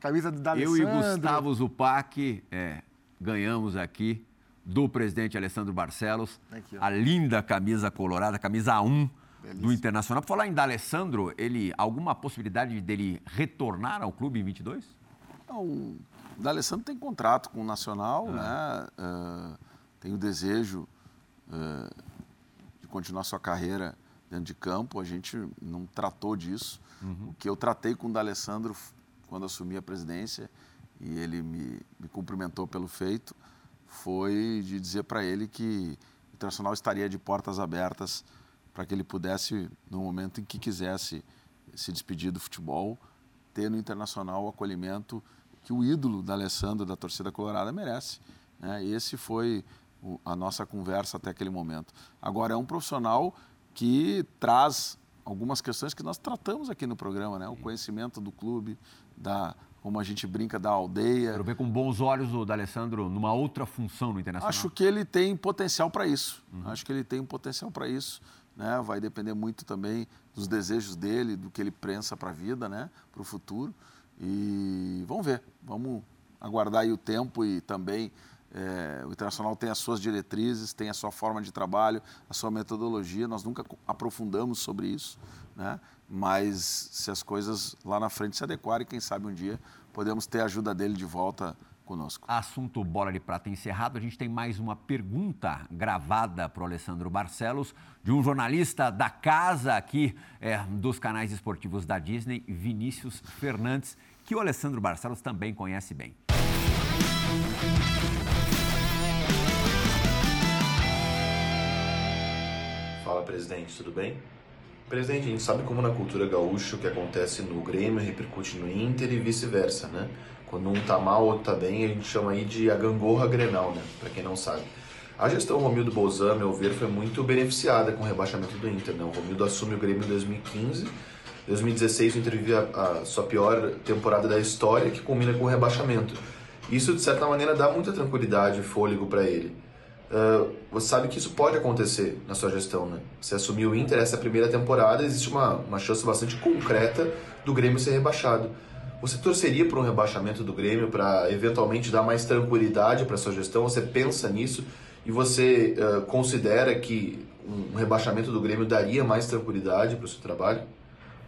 S3: Camisa do
S1: Eu e Gustavo Zupac é, ganhamos aqui do presidente Alessandro Barcelos aqui, a linda camisa colorada, camisa 1 do Internacional. Por falar em D'Alessandro, ele alguma possibilidade dele retornar ao clube em 22?
S2: Não, o D'Alessandro tem contrato com o Nacional, ah. né? Uh, tem o desejo uh, de continuar sua carreira dentro de campo. A gente não tratou disso. Uhum. O que eu tratei com o D'Alessandro quando assumi a presidência e ele me, me cumprimentou pelo feito foi de dizer para ele que o Internacional estaria de portas abertas para que ele pudesse, no momento em que quisesse se despedir do futebol, ter no Internacional o acolhimento que o ídolo da Alessandro, da torcida colorada, merece. Né? Esse foi o, a nossa conversa até aquele momento. Agora, é um profissional que traz algumas questões que nós tratamos aqui no programa, né? o conhecimento do clube, da como a gente brinca da aldeia.
S1: Quero ver com bons olhos o D'Alessandro numa outra função no Internacional.
S2: Acho que ele tem potencial para isso. Uhum. Acho que ele tem um potencial para isso. Né? Vai depender muito também dos desejos dele, do que ele pensa para a vida, né? para o futuro. E vamos ver, vamos aguardar aí o tempo e também é, o Internacional tem as suas diretrizes, tem a sua forma de trabalho, a sua metodologia. Nós nunca aprofundamos sobre isso, né? mas se as coisas lá na frente se adequarem, quem sabe um dia podemos ter a ajuda dele de volta conosco.
S1: Assunto Bola de Prata encerrado. A gente tem mais uma pergunta gravada para o Alessandro Barcelos, de um jornalista da casa aqui é, dos canais esportivos da Disney, Vinícius Fernandes, que o Alessandro Barcelos também conhece bem.
S6: Fala, presidente, tudo bem? Presidente, a gente sabe como na cultura gaúcha o que acontece no Grêmio repercute no Inter e vice-versa, né? Quando um tá mal, outro tá bem, a gente chama aí de a gangorra grenal, né? Pra quem não sabe. A gestão Romildo Bolzan, meu ver, foi muito beneficiada com o rebaixamento do Inter, né? O Romildo assume o Grêmio em 2015, 2016 o Inter vive a, a sua pior temporada da história, que culmina com o rebaixamento. Isso, de certa maneira, dá muita tranquilidade e fôlego para ele. Uh, você sabe que isso pode acontecer na sua gestão, né? Você assumiu o Inter essa primeira temporada, existe uma, uma chance bastante concreta do Grêmio ser rebaixado. Você torceria por um rebaixamento do Grêmio para eventualmente dar mais tranquilidade para sua gestão? Você pensa nisso e você uh, considera que um rebaixamento do Grêmio daria mais tranquilidade para o seu trabalho?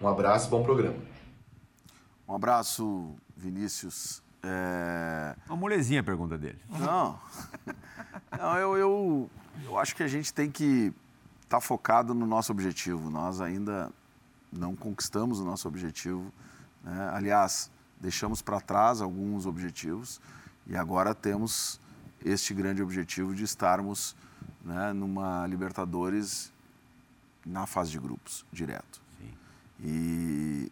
S6: Um abraço, bom programa.
S2: Um abraço, Vinícius.
S1: É... Uma molezinha a pergunta dele.
S2: Não, não eu, eu, eu acho que a gente tem que estar tá focado no nosso objetivo. Nós ainda não conquistamos o nosso objetivo. Né? Aliás, deixamos para trás alguns objetivos e agora temos este grande objetivo de estarmos né, numa Libertadores na fase de grupos, direto. E,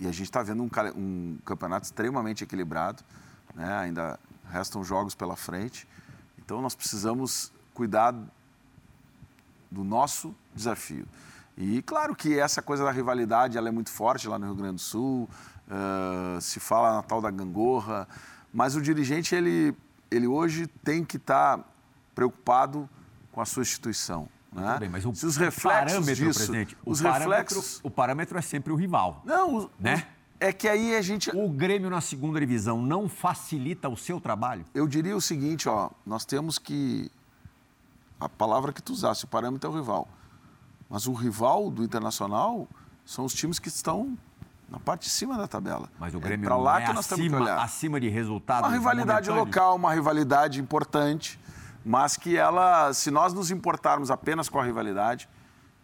S2: e a gente está vendo um, um, campeonato extremamente equilibrado, né? ainda restam jogos pela frente. Então nós precisamos cuidar do nosso desafio. E claro que essa coisa da rivalidade ela é muito forte lá no Rio Grande do Sul, uh, se fala na tal da gangorra, mas o dirigente ele, ele hoje tem que estar tá preocupado com a sua instituição. Né?
S1: Bem, mas o, Se os reflexos parâmetro, disso, presidente, os o reflexos... o parâmetro é sempre o rival.
S2: Não,
S1: né?
S2: é que aí a gente...
S1: O Grêmio na segunda divisão não facilita o seu trabalho?
S2: Eu diria o seguinte, ó, nós temos que... A palavra que tu usasse, o parâmetro é o rival. Mas o rival do Internacional são os times que estão na parte de cima da tabela.
S1: Mas o é Grêmio é lá que nós acima, temos que olhar. acima de resultados
S2: Uma rivalidade local, uma rivalidade importante mas que ela, se nós nos importarmos apenas com a rivalidade,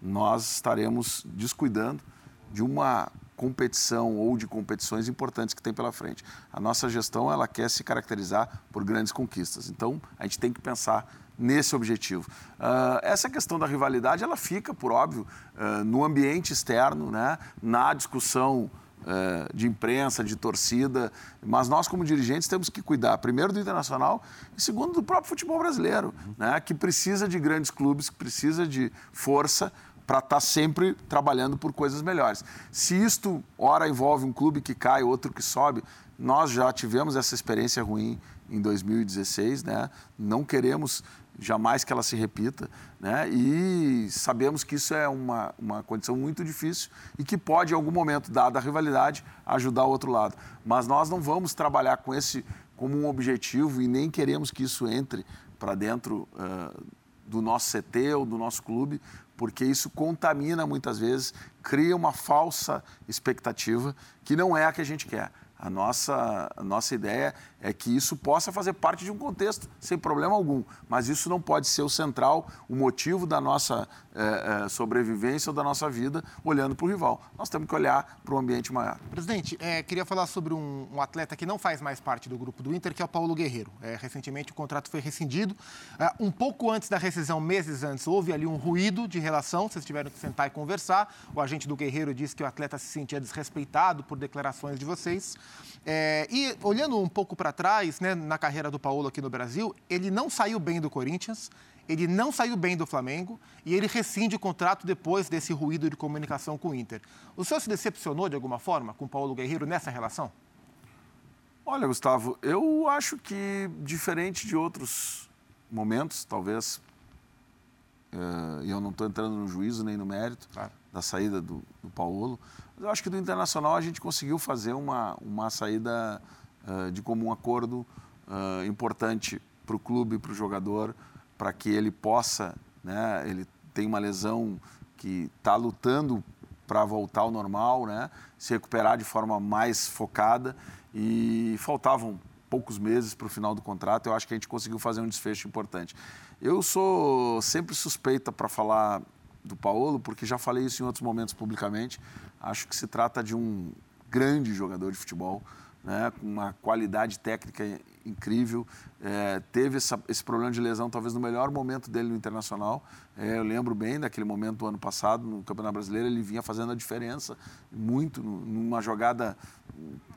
S2: nós estaremos descuidando de uma competição ou de competições importantes que tem pela frente. A nossa gestão ela quer se caracterizar por grandes conquistas. Então a gente tem que pensar nesse objetivo. Uh, essa questão da rivalidade ela fica, por óbvio, uh, no ambiente externo, né? na discussão é, de imprensa, de torcida, mas nós, como dirigentes, temos que cuidar, primeiro, do internacional e, segundo, do próprio futebol brasileiro, né, que precisa de grandes clubes, que precisa de força para estar tá sempre trabalhando por coisas melhores. Se isto, ora, envolve um clube que cai, outro que sobe, nós já tivemos essa experiência ruim em 2016, né? não queremos jamais que ela se repita, né? E sabemos que isso é uma, uma condição muito difícil e que pode, em algum momento, dada a rivalidade, ajudar o outro lado. Mas nós não vamos trabalhar com esse como um objetivo e nem queremos que isso entre para dentro uh, do nosso CT ou do nosso clube, porque isso contamina muitas vezes, cria uma falsa expectativa que não é a que a gente quer. A nossa, a nossa ideia é que isso possa fazer parte de um contexto, sem problema algum. Mas isso não pode ser o central, o motivo da nossa é, é, sobrevivência ou da nossa vida, olhando para o rival. Nós temos que olhar para o ambiente maior.
S3: Presidente, é, queria falar sobre um, um, atleta que não faz mais parte do grupo do Inter, que é o Paulo Guerreiro. recentemente o contrato foi rescindido. um pouco antes da rescisão, meses antes, houve ali um ruído de relação, vocês tiveram que sentar e conversar. O agente do Guerreiro disse que o atleta se sentia desrespeitado por declarações de vocês. E olhando um pouco para trás, né, na carreira do Paulo aqui no Brasil, ele não saiu bem do Corinthians, ele não saiu bem do Flamengo e ele rescinde o contrato depois desse ruído de comunicação com o Inter. O senhor se decepcionou de alguma forma com o Paulo Guerreiro nessa relação?
S2: Olha, Gustavo, eu acho que diferente de outros momentos, talvez, eh, e eu não estou entrando no juízo nem no mérito claro. da saída do, do Paulo, mas eu acho que do Internacional a gente conseguiu fazer uma, uma saída uh, de comum acordo uh, importante para o clube, para o jogador, para que ele possa, né, ele tem uma lesão que está lutando para voltar ao normal, né, se recuperar de forma mais focada e faltavam poucos meses para o final do contrato, eu acho que a gente conseguiu fazer um desfecho importante. Eu sou sempre suspeita para falar do Paulo, porque já falei isso em outros momentos publicamente. Acho que se trata de um grande jogador de futebol, né, com uma qualidade técnica incrível. É, teve essa, esse problema de lesão talvez no melhor momento dele no Internacional. É, eu lembro bem daquele momento do ano passado no Campeonato Brasileiro, ele vinha fazendo a diferença muito numa jogada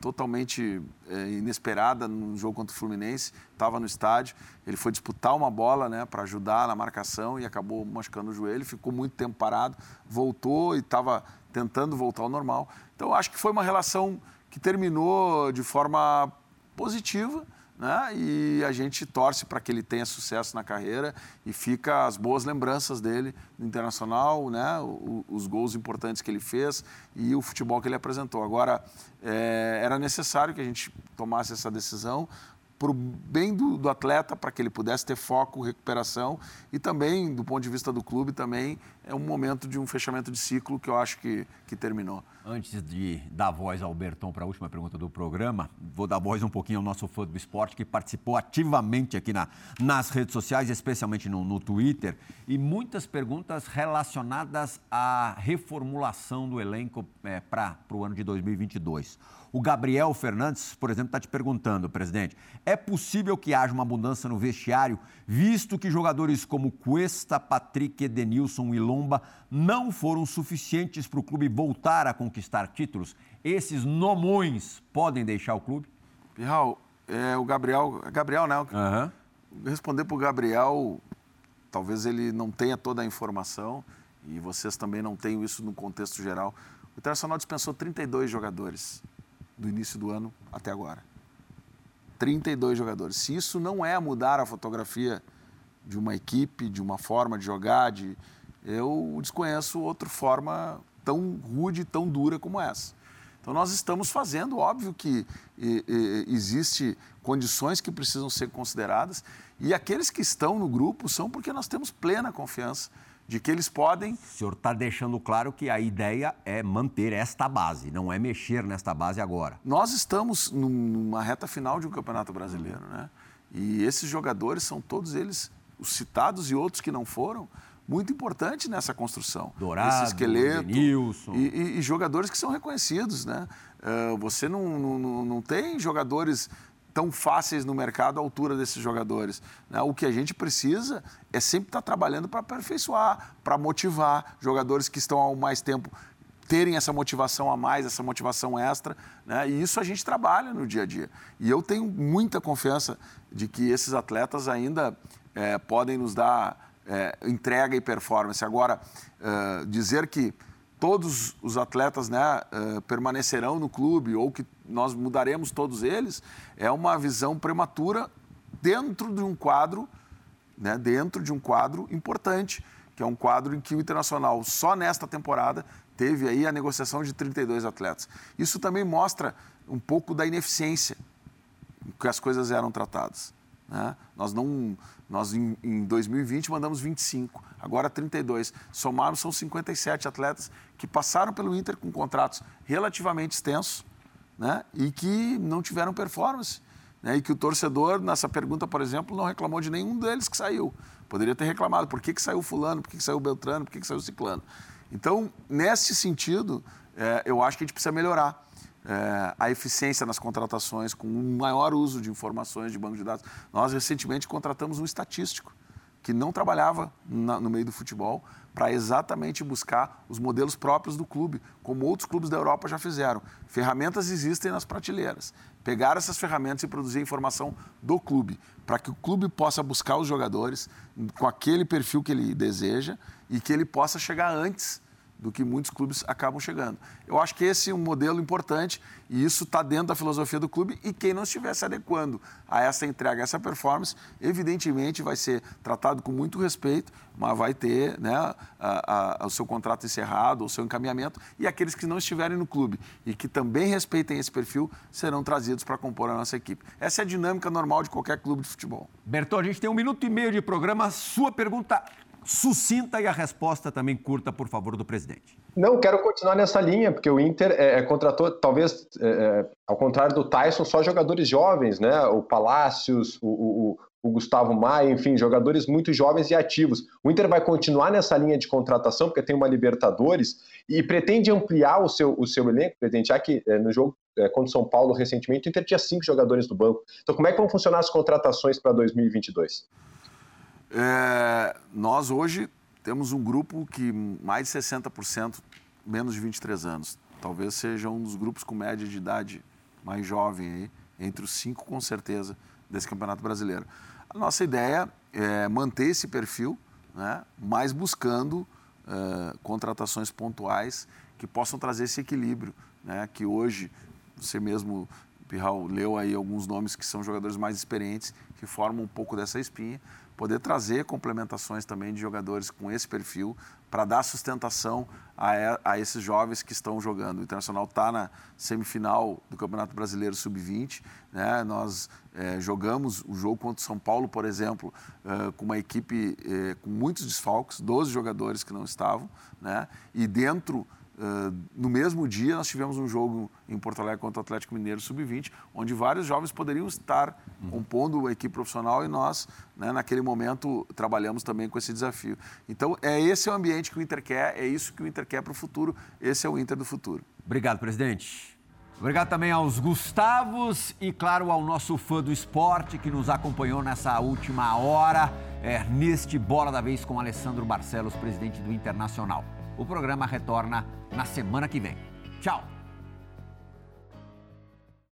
S2: totalmente é, inesperada no jogo contra o Fluminense. Estava no estádio, ele foi disputar uma bola né, para ajudar na marcação e acabou machucando o joelho. Ficou muito tempo parado, voltou e estava tentando voltar ao normal. Então acho que foi uma relação que terminou de forma positiva né? E a gente torce para que ele tenha sucesso na carreira e fica as boas lembranças dele no internacional, né? O, os gols importantes que ele fez e o futebol que ele apresentou. Agora, é, era necessário que a gente tomasse essa decisão para o bem do, do atleta, para que ele pudesse ter foco, recuperação e também, do ponto de vista do clube, também é um momento de um fechamento de ciclo que eu acho que, que terminou.
S1: Antes de dar voz ao Berton para a última pergunta do programa, vou dar voz um pouquinho ao nosso fã do esporte que participou ativamente aqui na, nas redes sociais, especialmente no, no Twitter, e muitas perguntas relacionadas à reformulação do elenco é, para o ano de 2022. O Gabriel Fernandes, por exemplo, está te perguntando, presidente, é possível que haja uma mudança no vestiário, visto que jogadores como Cuesta, Patrick, Edenilson e Não foram suficientes para o clube voltar a conquistar títulos? Esses nomões podem deixar o clube?
S2: Pirral, é, o Gabriel, Gabriel, né? Uhum. Responder para o Gabriel, talvez ele não tenha toda a informação e vocês também não tenham isso no contexto geral. O Internacional dispensou 32 jogadores do início do ano até agora. 32 jogadores. Se isso não é mudar a fotografia de uma equipe, de uma forma de jogar, de, eu desconheço outra forma tão rude, tão dura como essa. Então nós estamos fazendo, óbvio que e, e, existe condições que precisam ser consideradas e aqueles que estão no grupo são porque nós temos plena confiança de que eles podem.
S1: O senhor está deixando claro que a ideia é manter esta base, não é mexer nesta base agora.
S2: Nós estamos numa reta final de um campeonato brasileiro, né? E esses jogadores são todos eles, os citados e outros que não foram, muito importantes nessa construção.
S1: Dourado,
S2: Esse esqueleto.
S1: Nilson.
S2: E, e, e, jogadores que são reconhecidos, né? Uh, você não, não, não tem jogadores tão fáceis no mercado à altura desses jogadores. Né? O que a gente precisa é sempre estar trabalhando para aperfeiçoar, para motivar jogadores que estão há mais tempo terem essa motivação a mais, essa motivação extra, né? e isso a gente trabalha no dia a dia. E eu tenho muita confiança de que esses atletas ainda é, podem nos dar é, entrega e performance. Agora, é, dizer que todos os atletas né, uh, permanecerão no clube ou que nós mudaremos todos eles, é uma visão prematura dentro de um quadro, né, dentro de um quadro importante, que é um quadro em que o Internacional só nesta temporada teve aí a negociação de 32 atletas. Isso também mostra um pouco da ineficiência que as coisas eram tratadas. Né? Nós, não, nós em, em 2020 mandamos 25, agora 32. Somaram, são 57 atletas que passaram pelo Inter com contratos relativamente extensos né? e que não tiveram performance. Né? E que o torcedor, nessa pergunta, por exemplo, não reclamou de nenhum deles que saiu. Poderia ter reclamado por que, que saiu Fulano, por que, que saiu Beltrano, por que, que saiu Ciclano. Então, nesse sentido, é, eu acho que a gente precisa melhorar é, a eficiência nas contratações, com um maior uso de informações de banco de dados. Nós, recentemente, contratamos um estatístico que não trabalhava na, no meio do futebol para exatamente buscar os modelos próprios do clube, como outros clubes da Europa já fizeram. Ferramentas existem nas prateleiras. Pegar essas ferramentas e produzir informação do clube, para que o clube possa buscar os jogadores com aquele perfil que ele deseja e que ele possa chegar antes do que muitos clubes acabam chegando. Eu acho que esse é um modelo importante e isso está dentro da filosofia do clube e quem não estiver se adequando a essa entrega, a essa performance, evidentemente vai ser tratado com muito respeito, mas vai ter né, a, a, o seu contrato encerrado, o seu encaminhamento e aqueles que não estiverem no clube e que também respeitem esse perfil serão trazidos para compor a nossa equipe. Essa é a dinâmica normal de qualquer clube de futebol.
S1: Bertol, a gente tem um minuto e meio de programa. Sua pergunta sucinta e a resposta também curta, por favor, do presidente.
S4: Não, quero continuar nessa linha, porque o Inter é, é contratou, talvez, é, é, ao contrário do Tyson, só jogadores jovens, né? O Palácios, o, o, o, Gustavo Maia, enfim, jogadores muito jovens e ativos. O Inter vai continuar nessa linha de contratação, porque tem uma Libertadores, e pretende ampliar o seu, o seu elenco, presidente, já que é, no jogo é, contra o São Paulo recentemente, o Inter tinha cinco jogadores do banco. Então, como é que vão funcionar as contratações para 2022?
S2: É, nós hoje temos um grupo que mais de 60% menos de 23 anos. Talvez seja um dos grupos com média de idade mais jovem aí, entre os cinco com certeza desse Campeonato Brasileiro. A nossa ideia é manter esse perfil, né, mas buscando uh, contratações pontuais que possam trazer esse equilíbrio, né, que hoje você mesmo Pirral leu aí alguns nomes que são jogadores mais experientes que formam um pouco dessa espinha, poder trazer complementações também de jogadores com esse perfil para dar sustentação a, a, esses jovens que estão jogando. O Internacional está na semifinal do Campeonato Brasileiro Sub-20. Né? Nós é, jogamos o jogo contra o São Paulo, por exemplo, é, com uma equipe é, com muitos desfalques, 12 jogadores que não estavam. Né? E dentro Uh, no mesmo dia, nós tivemos um jogo em Porto Alegre contra o Atlético Mineiro Sub-20, onde vários jovens poderiam estar uhum. compondo a equipe profissional e nós, né, naquele momento, trabalhamos também com esse desafio. Então, é esse o ambiente que o Inter quer, é isso que o Inter quer para o futuro, esse é o Inter do futuro.
S1: Obrigado, presidente. Obrigado também aos Gustavos e, claro, ao nosso fã do esporte que nos acompanhou nessa última hora, é, neste Bola da Vez com Alessandro Barcelos, presidente do Internacional. O programa retorna na semana que vem. Tchau!